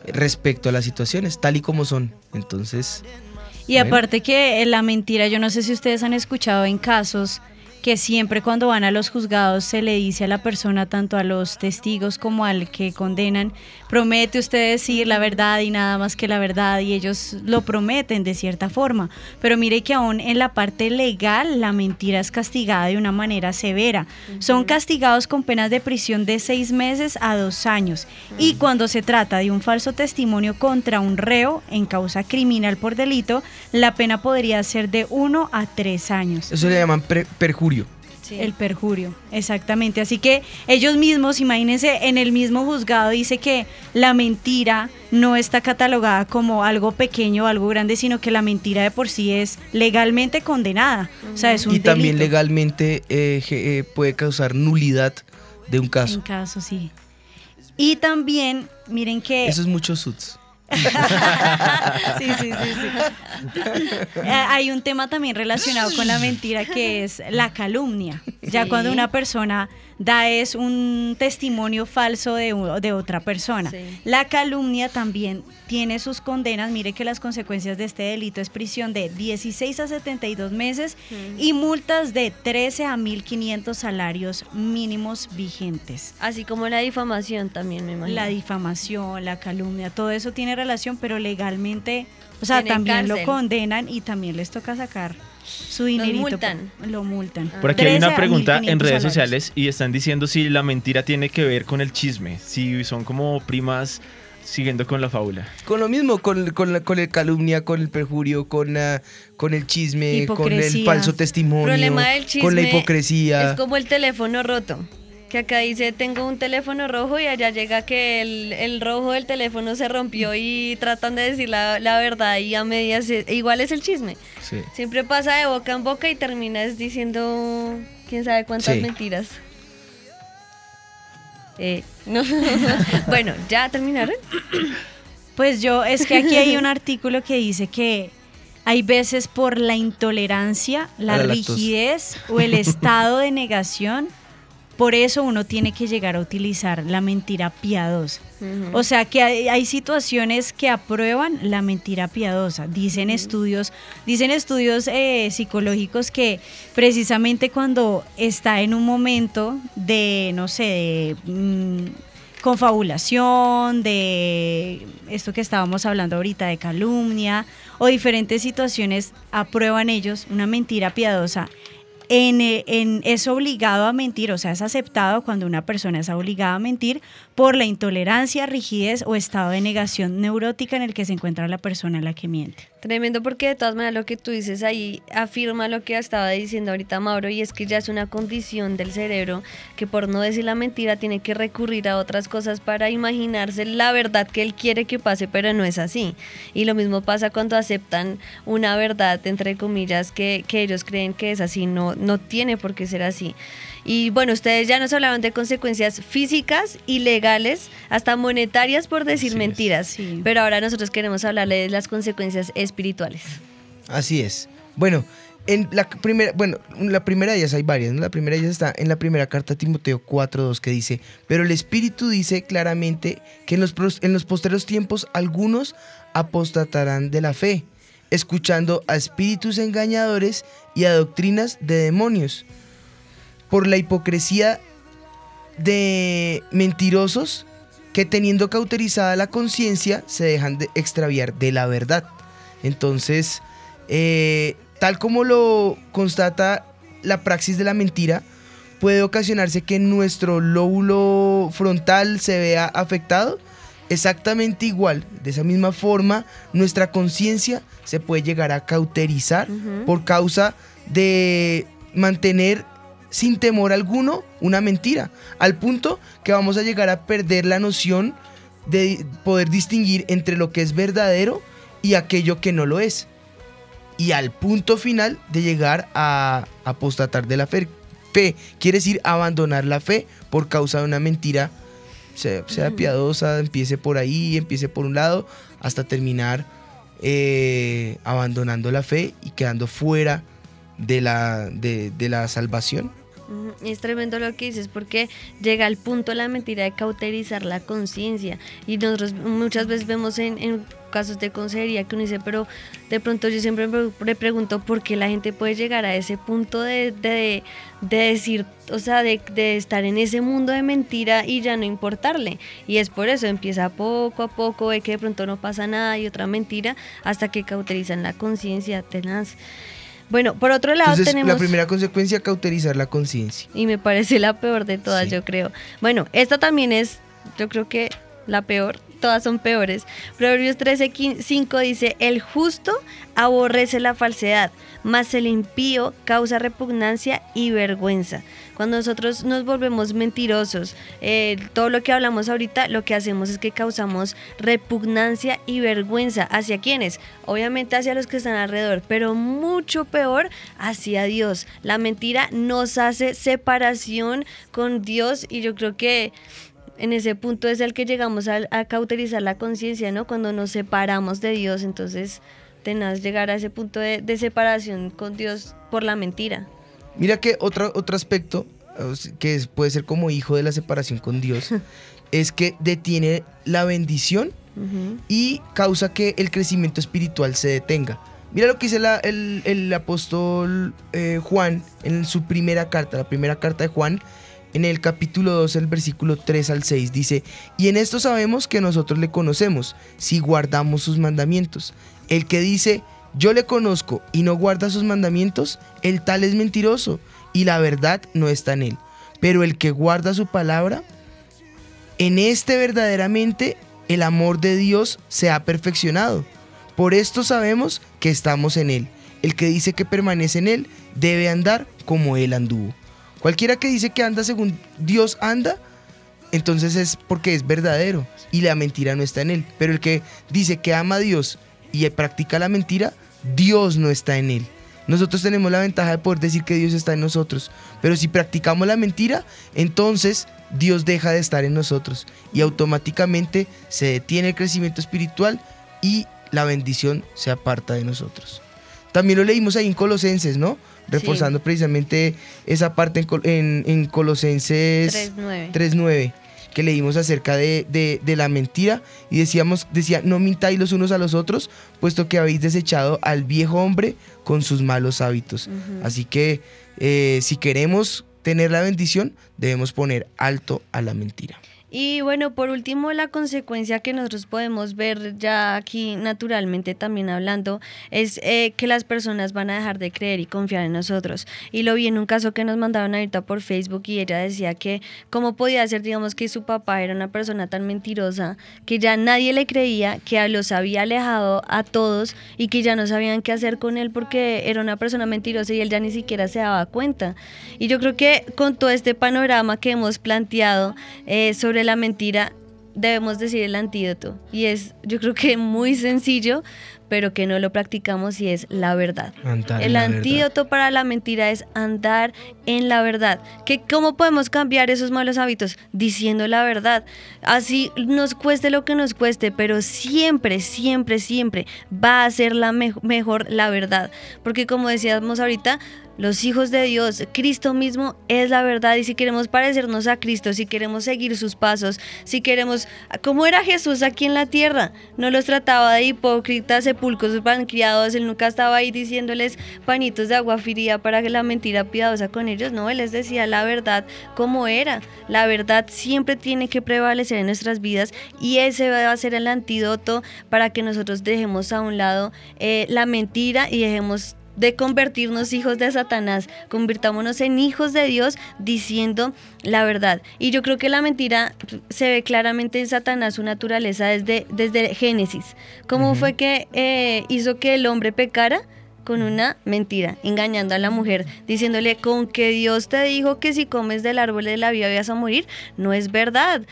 respecto a las situaciones, tal y como son. Entonces, Y Bueno. aparte que eh, la mentira, yo no sé si ustedes han escuchado en casos que siempre cuando van a los juzgados se le dice a la persona, tanto a los testigos como al que condenan, promete usted decir la verdad y nada más que la verdad y ellos lo prometen de cierta forma. Pero mire que aún en la parte legal la mentira es castigada de una manera severa. Son castigados con penas de prisión de seis meses a dos años. Y cuando se trata de un falso testimonio contra un reo en causa criminal por delito, la pena podría ser de uno a tres años. eso le llaman pre- El perjurio, exactamente. Así que ellos mismos, imagínense, en el mismo juzgado dice que la mentira no está catalogada como algo pequeño o algo grande, sino que la mentira de por sí es legalmente condenada. O sea, es un y también delito. legalmente eh, eh, puede causar nulidad de un caso. En caso, sí. Y también, miren que... Eso es mucho suits. sí, sí, sí, sí. Eh, Hay un tema también relacionado con la mentira que es la calumnia. Ya cuando una persona da es un testimonio falso de, de otra persona. Sí. La calumnia también tiene sus condenas. Mire que las consecuencias de este delito es prisión de 16 a 72 meses y multas de 13 a 1.500 salarios mínimos vigentes. Así como la difamación también, me imagino. La difamación, la calumnia, todo eso tiene relación, pero legalmente, o sea, también lo condenan y también les toca sacar su dinerito. multan. por- Lo multan. Por aquí hay 13 una pregunta 1.500 en redes salarios. sociales y están diciendo si la mentira tiene que ver con el chisme, si son como primas siguiendo con la fábula. Con lo mismo, con, con, la, con el calumnia, con el perjurio, con, la- con el chisme, con el Hipocresía. falso testimonio, problema del chisme con la hipocresía. Es como el teléfono roto. Que acá dice, tengo un teléfono rojo y allá llega que el, el rojo del teléfono se rompió y tratan de decir la, la verdad y a medias, eh, igual es el chisme. Sí. Siempre pasa de boca en boca y terminas diciendo quién sabe cuántas Sí. mentiras. Eh, no. bueno, ¿ya terminaron? Pues yo, es que aquí hay un artículo que dice que hay veces por la intolerancia, la, rigidez o el estado de negación, por eso uno tiene que llegar a utilizar la mentira piadosa. O sea que hay, hay situaciones que aprueban la mentira piadosa. Dicen estudios, dicen estudios eh, psicológicos que precisamente cuando está en un momento de, no sé, de mm, confabulación, de esto que estábamos hablando ahorita, de calumnia o diferentes situaciones, aprueban ellos una mentira piadosa. En, eh, en- es obligado a mentir, o sea, es aceptado cuando una persona es obligada a mentir por la intolerancia, rigidez o estado de negación neurótica en el que se encuentra la persona a la que miente. Tremendo porque de todas maneras lo que tú dices ahí afirma lo que estaba diciendo ahorita Mauro y es que ya es una condición del cerebro que por no decir la mentira tiene que recurrir a otras cosas para imaginarse la verdad que él quiere que pase pero no es así. Y lo mismo pasa cuando aceptan una verdad entre comillas que, que ellos creen que es así, no, no tiene por qué ser así. Y bueno, ustedes ya nos hablaron de consecuencias físicas y legales, hasta monetarias por decir mentiras. Pero ahora nosotros queremos hablarle de las consecuencias espirituales. Así es. Bueno, en la primera, bueno, la primera de ellas hay varias. La primera de ellas está en la primera carta a Timoteo 4.2 que dice, pero el Espíritu dice claramente que en los, en los posteros tiempos algunos apostatarán de la fe, escuchando a espíritus engañadores y a doctrinas de demonios, por la hipocresía de mentirosos que teniendo cauterizada la conciencia se dejan de extraviar de la verdad. Entonces, eh, tal como lo constata la praxis de la mentira, puede ocasionarse que nuestro lóbulo frontal se vea afectado. Exactamente igual, de esa misma forma, nuestra conciencia se puede llegar a cauterizar por causa de mantener sin temor alguno una mentira, al punto que vamos a llegar a perder la noción de poder distinguir entre lo que es verdadero y aquello que no lo es. Y al punto final de llegar a apostatar de la fe. Fe quiere decir abandonar la fe por causa de una mentira, sea, sea piadosa, empiece por ahí, empiece por un lado, hasta terminar eh, abandonando la fe y quedando fuera de la, de, de la salvación. Es tremendo lo que dices porque llega al punto la mentira de cauterizar la conciencia y nosotros muchas veces vemos en, en casos de consejería que uno dice, pero de pronto yo siempre me pregunto por qué la gente puede llegar a ese punto de, de, de decir, o sea, de, de estar en ese mundo de mentira y ya no importarle. Y es por eso, empieza poco a poco, ve que de pronto no pasa nada y otra mentira hasta que cauterizan la conciencia tenaz. Bueno, por otro lado Entonces, tenemos... la primera consecuencia, cauterizar la conciencia. Y me parece la peor de todas, yo creo. Bueno, esta también es, yo creo que la peor, todas son peores. Proverbios 13:5 dice, el justo aborrece la falsedad, mas el impío causa repugnancia y vergüenza. Cuando nosotros nos volvemos mentirosos, eh, todo lo que hablamos ahorita, lo que hacemos es que causamos repugnancia y vergüenza. ¿Hacia quiénes? Obviamente hacia los que están alrededor, pero mucho peor hacia Dios. La mentira nos hace separación con Dios y yo creo que en ese punto es el que llegamos a, a cauterizar la conciencia, ¿no? Cuando nos separamos de Dios, entonces tenaz llegar a ese punto de, de separación con Dios por la mentira. Mira que otro, otro aspecto que puede ser como hijo de la separación con Dios es que detiene la bendición y causa que el crecimiento espiritual se detenga. Mira lo que dice la- el, el apóstol eh, Juan en su primera carta, la primera carta de Juan, en el capítulo 2, el versículo 3 al 6, dice, y en esto sabemos que nosotros le conocemos, si guardamos sus mandamientos. El que dice, yo le conozco y no guarda sus mandamientos, el tal es mentiroso y la verdad no está en él. Pero el que guarda su palabra, en este verdaderamente el amor de Dios se ha perfeccionado. Por esto sabemos que estamos en Él. El que dice que permanece en Él debe andar como Él anduvo. Cualquiera que dice que anda según Dios anda, entonces es porque es verdadero y la mentira no está en Él. Pero el que dice que ama a Dios y practica la mentira, Dios no está en Él. Nosotros tenemos la ventaja de poder decir que Dios está en nosotros. Pero si practicamos la mentira, entonces Dios deja de estar en nosotros. Y automáticamente se detiene el crecimiento espiritual y la bendición se aparta de nosotros. También lo leímos ahí en Colosenses, ¿no? Reforzando precisamente esa parte en, en- en Colosenses 3:9. 3.9 que leímos acerca de, de- de la mentira y decíamos, decía, no mintáis los unos a los otros, puesto que habéis desechado al viejo hombre con sus malos hábitos. Así que eh, si queremos tener la bendición, debemos poner alto a la mentira. Y bueno, por último, la consecuencia que nosotros podemos ver ya aquí naturalmente también hablando es eh, que las personas van a dejar de creer y confiar en nosotros. Y lo vi en un caso que nos mandaron ahorita por Facebook y ella decía que cómo podía ser, digamos, que su papá era una persona tan mentirosa que ya nadie le creía, que los había alejado a todos y que ya no sabían qué hacer con él porque era una persona mentirosa y él ya ni siquiera se daba cuenta. Y yo creo que con todo este panorama que hemos planteado eh, sobre la mentira, debemos decir el antídoto. Y es, yo creo que muy sencillo, pero que no lo practicamos y es la verdad. Andar el la verdad. antídoto para la mentira es andar en la verdad. ¿Que ¿Cómo podemos cambiar esos malos hábitos? Diciendo la verdad. Así nos cueste lo que nos cueste, pero siempre, siempre, siempre va a ser la me- mejor la verdad. Porque como decíamos ahorita, los hijos de Dios, Cristo mismo es la verdad y si queremos parecernos a Cristo, si queremos seguir sus pasos, si queremos, como era Jesús aquí en la tierra, no los trataba de hipócritas, sepulcros, criados, él nunca estaba ahí diciéndoles panitos de agua fría para que la mentira piadosa con ellos, no, él les decía la verdad como era, la verdad siempre tiene que prevalecer en nuestras vidas y ese va a ser el antídoto para que nosotros dejemos a un lado eh, la mentira y dejemos de convertirnos hijos de Satanás, convirtámonos en hijos de Dios diciendo la verdad. Y yo creo que la mentira se ve claramente en Satanás, su naturaleza desde, desde Génesis. ¿Cómo fue que eh, hizo que el hombre pecara? Con una mentira, engañando a la mujer, diciéndole con que Dios te dijo que si comes del árbol de la vida vas a morir. No es verdad.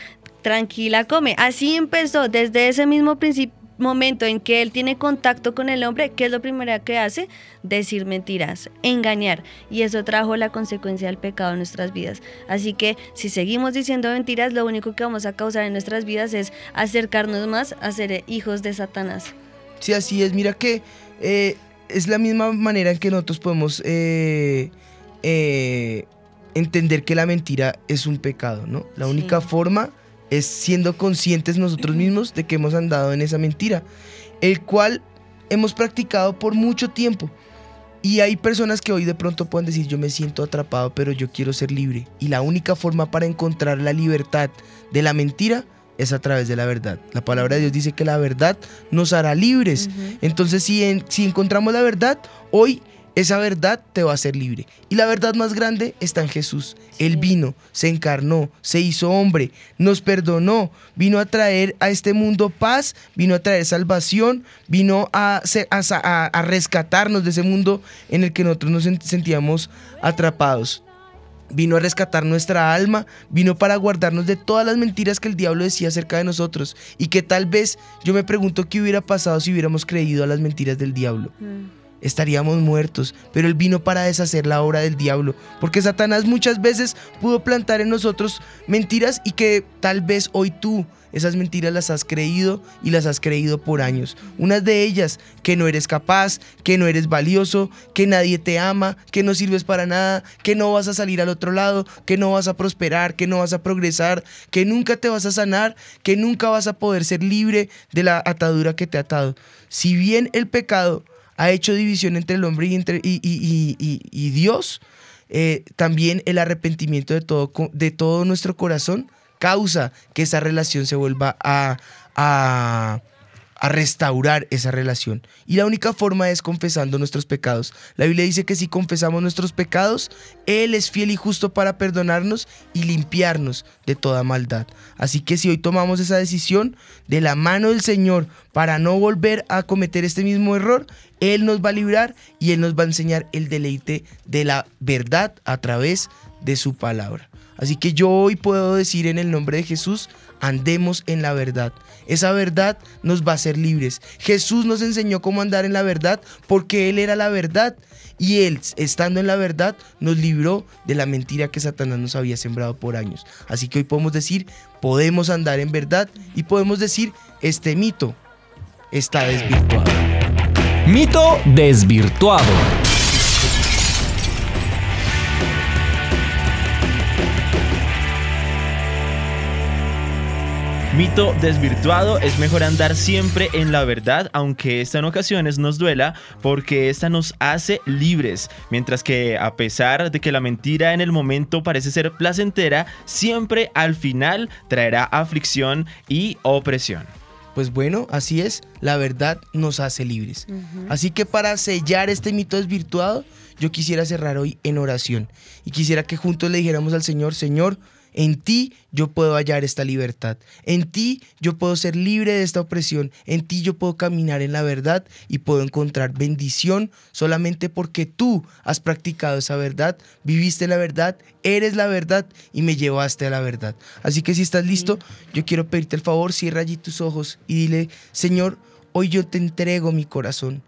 Tranquila, come. Así empezó desde ese mismo principio momento en que él tiene contacto con el hombre, ¿qué es lo primero que hace? Decir mentiras, engañar. Y eso trajo la consecuencia del pecado en nuestras vidas. Así que si seguimos diciendo mentiras, lo único que vamos a causar en nuestras vidas es acercarnos más a ser hijos de Satanás. Sí, así es. Mira que eh, es la misma manera en que nosotros podemos eh, eh, entender que la mentira es un pecado, ¿no? La única forma es siendo conscientes nosotros mismos de que hemos andado en esa mentira, el cual hemos practicado por mucho tiempo. Y hay personas que hoy de pronto pueden decir, yo me siento atrapado, pero yo quiero ser libre. Y la única forma para encontrar la libertad de la mentira es a través de la verdad. La palabra de Dios dice que la verdad nos hará libres. Entonces, si, en- si encontramos la verdad, hoy esa verdad te va a hacer libre. Y la verdad más grande está en Jesús. Él vino, se encarnó, se hizo hombre, nos perdonó, vino a traer a este mundo paz, vino a traer salvación, vino a, rescatarnos de ese mundo en el que nosotros nos sent- sentíamos atrapados. Vino a rescatar nuestra alma, vino para guardarnos de todas las mentiras que el diablo decía acerca de nosotros y que tal vez yo me pregunto qué hubiera pasado si hubiéramos creído a las mentiras del diablo estaríamos muertos, pero Él vino para deshacer la obra del diablo, porque Satanás muchas veces pudo plantar en nosotros mentiras y que tal vez hoy tú esas mentiras las has creído y las has creído por años. Unas de ellas, que no eres capaz, que no eres valioso, que nadie te ama, que no sirves para nada, que no vas a salir al otro lado, que no vas a prosperar, que no vas a progresar, que nunca te vas a sanar, que nunca vas a poder ser libre de la atadura que te ha atado. Si bien el pecado ha hecho división entre el hombre y, entre, y, Dios, eh, también el arrepentimiento de todo, de todo nuestro corazón causa que esa relación se vuelva a, a, a restaurar esa relación. Y la única forma es confesando nuestros pecados. La Biblia dice que si confesamos nuestros pecados, Él es fiel y justo para perdonarnos y limpiarnos de toda maldad. Así que si hoy tomamos esa decisión de la mano del Señor para no volver a cometer este mismo error, Él nos va a librar y Él nos va a enseñar el deleite de la verdad a través de su palabra. Así que yo hoy puedo decir en el nombre de Jesús, andemos en la verdad. Esa verdad nos va a hacer libres. Jesús nos enseñó cómo andar en la verdad porque Él era la verdad. Y Él, estando en la verdad, nos libró de la mentira que Satanás nos había sembrado por años. Así que hoy podemos decir, podemos andar en verdad y podemos decir, este mito está desvirtuado. Mito desvirtuado. Mito desvirtuado, es mejor andar siempre en la verdad, aunque esta en ocasiones nos duela, porque esta nos hace libres, mientras que a pesar de que la mentira en el momento parece ser placentera, siempre al final traerá aflicción y opresión. Pues bueno, así es, la verdad nos hace libres. Así que para sellar este mito desvirtuado, yo quisiera cerrar hoy en oración y quisiera que juntos le dijéramos al Señor, Señor, en ti yo puedo hallar esta libertad. En ti yo puedo ser libre de esta opresión. En ti yo puedo caminar en la verdad y puedo encontrar bendición solamente porque tú has practicado esa verdad, viviste la verdad, eres la verdad y me llevaste a la verdad. Así que si estás listo, yo quiero pedirte el favor, cierra allí tus ojos y dile, Señor, hoy yo te entrego mi corazón.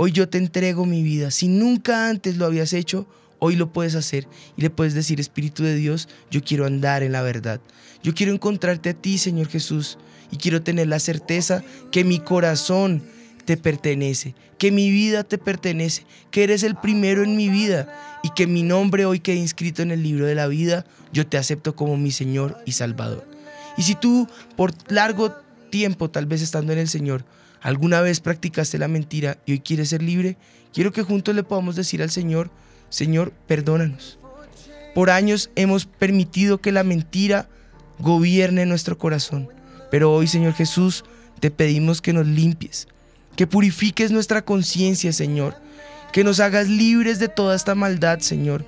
Hoy yo te entrego mi vida. Si nunca antes lo habías hecho, hoy lo puedes hacer y le puedes decir, Espíritu de Dios, yo quiero andar en la verdad. Yo quiero encontrarte a ti, Señor Jesús, y quiero tener la certeza que mi corazón te pertenece, que mi vida te pertenece, que eres el primero en mi vida y que mi nombre hoy quede inscrito en el libro de la vida, yo te acepto como mi Señor y Salvador. Y si tú por largo tiempo, tal vez estando en el Señor, alguna vez practicaste la mentira y hoy quieres ser libre, quiero que juntos le podamos decir al Señor, Señor, perdónanos. Por años hemos permitido que la mentira gobierne nuestro corazón, pero hoy, Señor Jesús, te pedimos que nos limpies, que purifiques nuestra conciencia, Señor, que nos hagas libres de toda esta maldad, Señor,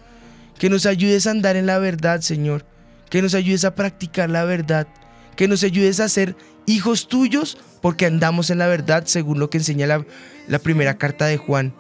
que nos ayudes a andar en la verdad, Señor, que nos ayudes a practicar la verdad, que nos ayudes a ser hijos tuyos porque andamos en la verdad según lo que enseña la, la primera carta de Juan.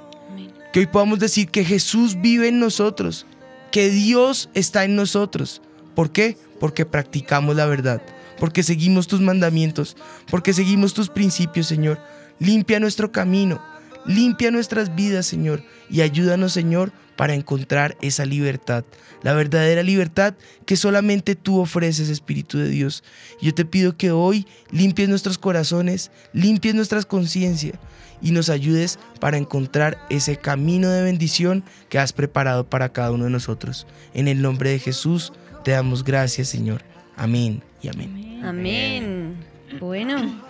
Que hoy podamos decir que Jesús vive en nosotros, que Dios está en nosotros. ¿Por qué? Porque practicamos la verdad, porque seguimos tus mandamientos, porque seguimos tus principios, Señor. Limpia nuestro camino, limpia nuestras vidas, Señor, y ayúdanos, Señor, para encontrar esa libertad, la verdadera libertad que solamente tú ofreces, Espíritu de Dios. Yo te pido que hoy limpies nuestros corazones, limpies nuestras conciencias y nos ayudes para encontrar ese camino de bendición que has preparado para cada uno de nosotros. En el nombre de Jesús te damos gracias, Señor. Amén y amén. Amén. Bueno,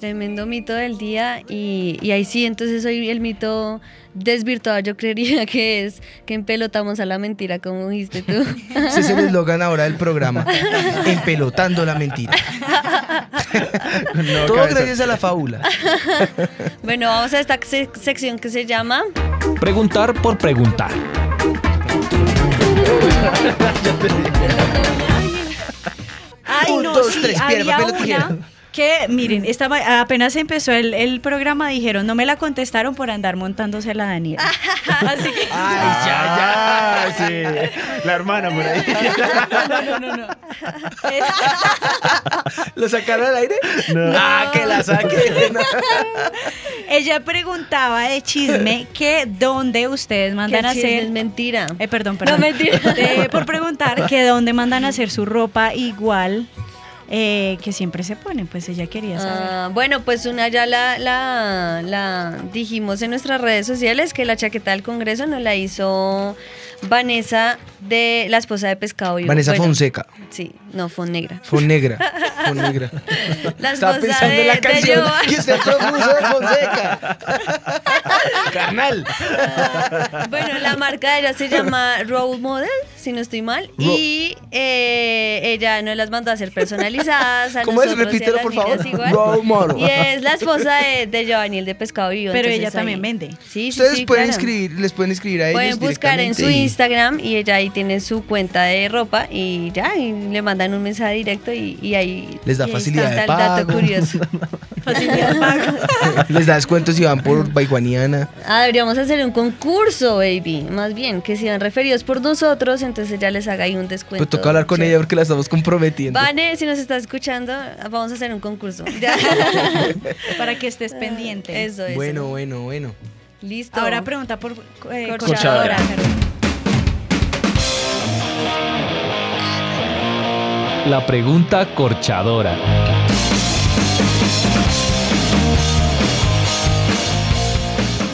Tremendo mito del día y, y ahí sí, entonces hoy el mito desvirtuado yo creería que es que empelotamos a la mentira, como dijiste tú. Ese es el eslogan ahora del programa. Empelotando la mentira. Todo cabeza. gracias a la fábula. bueno, vamos a esta se- sección que se llama Preguntar por preguntar. Ay, Un, no, dos, sí, tres, había una que, miren, esta apenas empezó el, el programa, dijeron, no me la contestaron por andar montándose la Daniela. Así que... Ay, ya, ya. Sí. La hermana por ahí. No, no, no, no. ¿Lo sacaron al aire? No. Ah, que la saquen. Ella preguntaba de chisme que dónde ustedes mandan a hacer. es mentira. Eh, perdón, perdón. No, mentira. De- por preguntar que dónde mandan a hacer su ropa igual eh, que siempre se ponen. Pues ella quería saber. Ah, bueno, pues una ya la, la, la dijimos en nuestras redes sociales que la chaqueta del Congreso nos la hizo Vanessa de la esposa de Pescado Vivo. Vanessa Bueno, Fonseca. Sí, no, fue negra. Fue negra. Fue negra. La Estaba esposa pensando de, en la de canción que usted propuso de Fonseca. Carnal. Bueno, la marca de ella se llama Role Model, si no estoy mal. Ro- y eh, ella nos las mandó a hacer personalizadas. A ¿Cómo es? Repítelo, por favor. Role model. Y es la esposa de, de Giovanni, el de Pescado Vivo. Pero ella también ahí- vende. Sí, sí, Ustedes sí, pueden claro. escribir, les pueden escribir a ellos Pueden buscar en su y- Instagram y ella ahí tiene su cuenta de ropa y ya, y le mandan un mensaje directo y, y ahí Les da y ahí facilidad está de el dato pago. curioso. Facilidad de pago. Les da descuentos si van por Baiguaniana. Ah, deberíamos hacer un concurso, baby. Más bien, que sean referidos por nosotros, entonces ya les haga ahí un descuento. Pues toca hablar con ella porque la estamos comprometiendo. Vane, si nos estás escuchando, vamos a hacer un concurso. Ya. Para que estés pendiente. Eso, eso. Bueno, bueno, bueno. Listo. Ahora pregunta por eh, Corchadora. corchadora. La pregunta corchadora.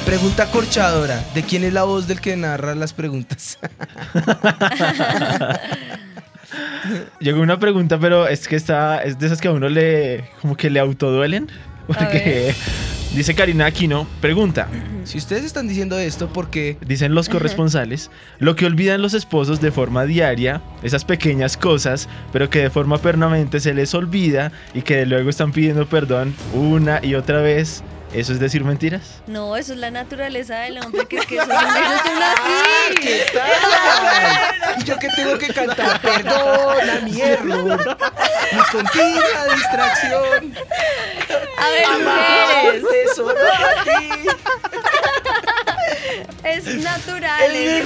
Pregunta corchadora. ¿De quién es la voz del que narra las preguntas? Llegó una pregunta, pero es que está, es de esas que a uno le, como que le autoduelen. Porque dice Karina Aquino, pregunta. Si ustedes están diciendo esto, porque Dicen los corresponsales, lo que olvidan los esposos de forma diaria, esas pequeñas cosas, pero que de forma permanente se les olvida y que luego están pidiendo perdón una y otra vez, ¿eso es decir mentiras? No, eso es la naturaleza del hombre, que es que esos ellos son así. ¿Qué tal? ¿Y yo que tengo que cantar? Perdona mi error. Mi continua distracción. A ver, mujeres. Amarte solo a ti. Es natural. Es.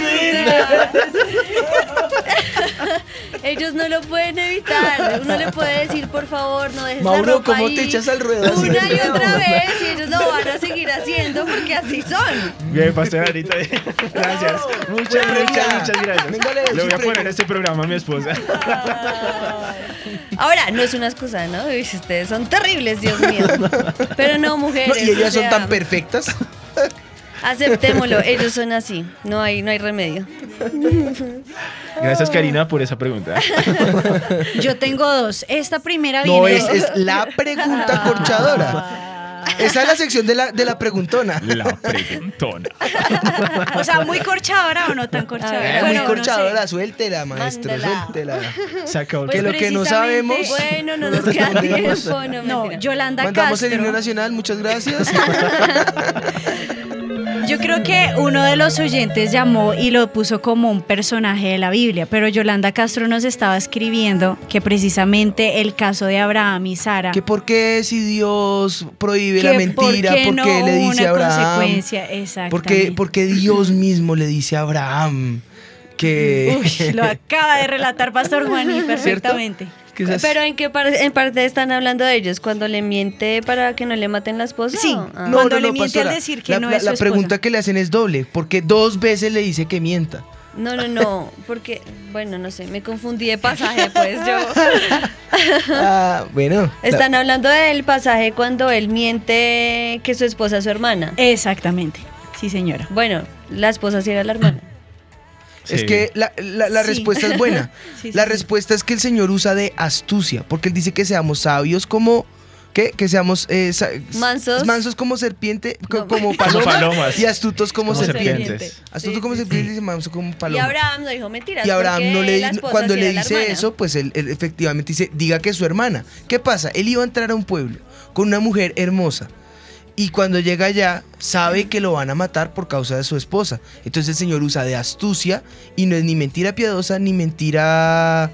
Ellos no lo pueden evitar. Uno le puede decir, por favor, no dejes la Mauro, ropa ¿cómo ahí te echas al ruedo? Una y otra vez y ellos lo van a seguir haciendo porque así son. Bien, pastor Anita. Gracias. Muchas, Bueno, muchas, muchas gracias. Venga, le voy a poner premio. este programa a mi esposa. Ahora, no es una excusa, ¿no? Ustedes son terribles, Dios mío. Pero no, mujeres. No, y ellas o son tan perfectas. Aceptémoslo, ellos son así. No hay, no hay remedio. Gracias, Karina, por esa pregunta. Yo tengo dos. Esta primera No, viene. es, es la pregunta corchadora. Esa es la sección de la, de la preguntona. La preguntona. O sea, muy corchadora o no tan corchadora. Eh, muy no corchadora, sé. suéltela, maestro, Mándala. suéltela. Se acabó el que lo que no sabemos. Bueno, no nos queda tiempo. No, No. Yolanda Mandamos el himno nacional, muchas gracias. Yo creo que uno de los oyentes llamó y lo puso como un personaje de la Biblia, pero Yolanda Castro nos estaba escribiendo que precisamente el caso de Abraham y Sara. que por qué si Dios prohíbe la mentira, por qué no qué le dice a una Abraham. consecuencia, ¿Por qué, exactamente. por qué Dios mismo le dice a Abraham que... Uy, lo acaba de relatar Pastor Juani perfectamente. que Pero en qué par- en parte están hablando de ellos, cuando le miente para que no le maten la esposa. Sí, Ah. No, cuando no, le no, miente al pastora. decir que la, no la- es su la esposa. pregunta que le hacen es doble, porque dos veces le dice que mienta. No, no, no, porque, bueno, no sé, me confundí de pasaje, pues yo. Ah, bueno. Están hablando del pasaje cuando él miente que su esposa es su hermana. Exactamente, sí señora. Bueno, la esposa sí era la hermana. Es que la, la- la Sí. respuesta es buena. Sí, la sí. respuesta es que el Señor usa de astucia, porque Él dice que seamos sabios como, ¿qué? Que seamos eh, Mansos. mansos como serpiente, co- como palomas, palomas. y astutos como, Como serpientes. serpientes. Astutos como serpientes y mansos como Y palomas. Abraham no dijo mentiras. Y Abraham no le cuando le dice eso, pues él, él efectivamente dice, diga que es su hermana. ¿Qué pasa? Él iba a entrar a un pueblo con una mujer hermosa. Y cuando llega allá, sabe que lo van a matar por causa de su esposa. Entonces el Señor usa de astucia y no es ni mentira piadosa ni mentira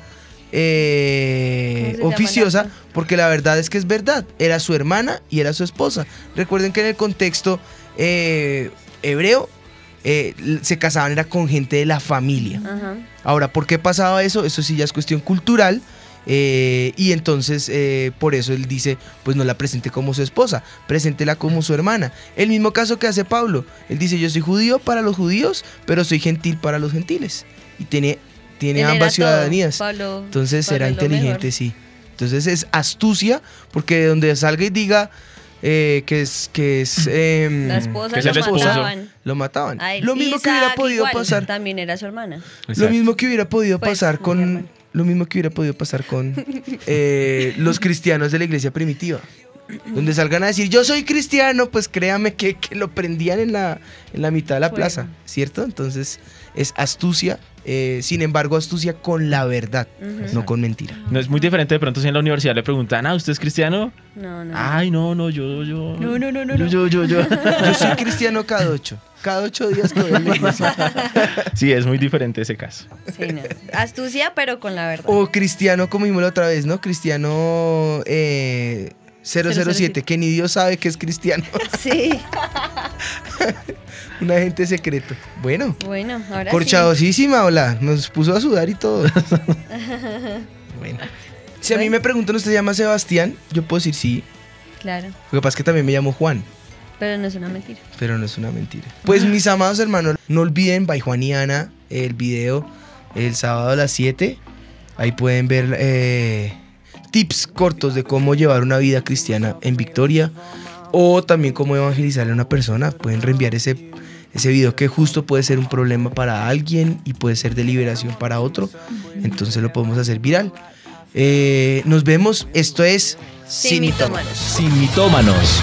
eh, ¿Cómo se llama la oficiosa, porque la verdad es que es verdad. Era su hermana y era su esposa. Recuerden que en el contexto eh, hebreo eh, se casaban era con gente de la familia. Ajá. Ahora, ¿por qué pasaba eso? Eso sí ya es cuestión cultural. Eh, y entonces, eh, por eso él dice, pues no la presente como su esposa, preséntela como su hermana. El mismo caso que hace Pablo. Él dice, yo soy judío para los judíos, pero soy gentil para los gentiles. Y tiene, tiene Él era ambas todo. ciudadanías. Pablo- entonces Pablo lo inteligente, mejor. sí. Entonces es astucia, porque de donde salga y diga eh, que es... Que es em, La esposa que es lo mataban. Lo mataban. Mismo que hubiera podido igual, pasar También era su hermana. lo mismo que hubiera podido Pues, pasar con lo mismo que hubiera podido pasar con eh, los cristianos de la iglesia primitiva. Donde salgan a decir, yo soy cristiano, pues créame que, que lo prendían en la, en la mitad de la plaza, ¿cierto? Entonces es astucia, eh, sin embargo astucia con la verdad, no con mentira. No es muy diferente de pronto si en la universidad le preguntan, ah, ¿usted es cristiano? No, no. Ay, no, no, yo, yo. No, no, no, no. Yo, yo, yo, yo, yo soy cristiano cada ocho. Cada ocho días que voy a la iglesia. Sí, es muy diferente ese caso. Sí, no. Astucia, pero con la verdad. O cristiano, como dijimos la otra vez, ¿no? Cristiano eh, 007, que ni Dios sabe que es cristiano. Sí. Un agente secreto. Bueno, Bueno, ahora corchadosísima, hola. Nos puso a sudar y todo. sí. Bueno. Si a mí me preguntan, ¿usted se llama Sebastián? Yo puedo decir sí. claro, Lo que pasa es que también me llamo Juan, pero no es una mentira. pero no es una mentira. Pues mis amados hermanos, no olviden, by Juan y Ana, el video el sábado a las 7. Ahí pueden ver eh, tips cortos de cómo llevar una vida cristiana en victoria o también cómo evangelizarle a una persona. Pueden reenviar ese, ese video que justo puede ser un problema para alguien y puede ser de liberación para otro. Entonces lo podemos hacer viral. Eh, nos vemos. Esto es Sin mitómanos. Sin mitómanos.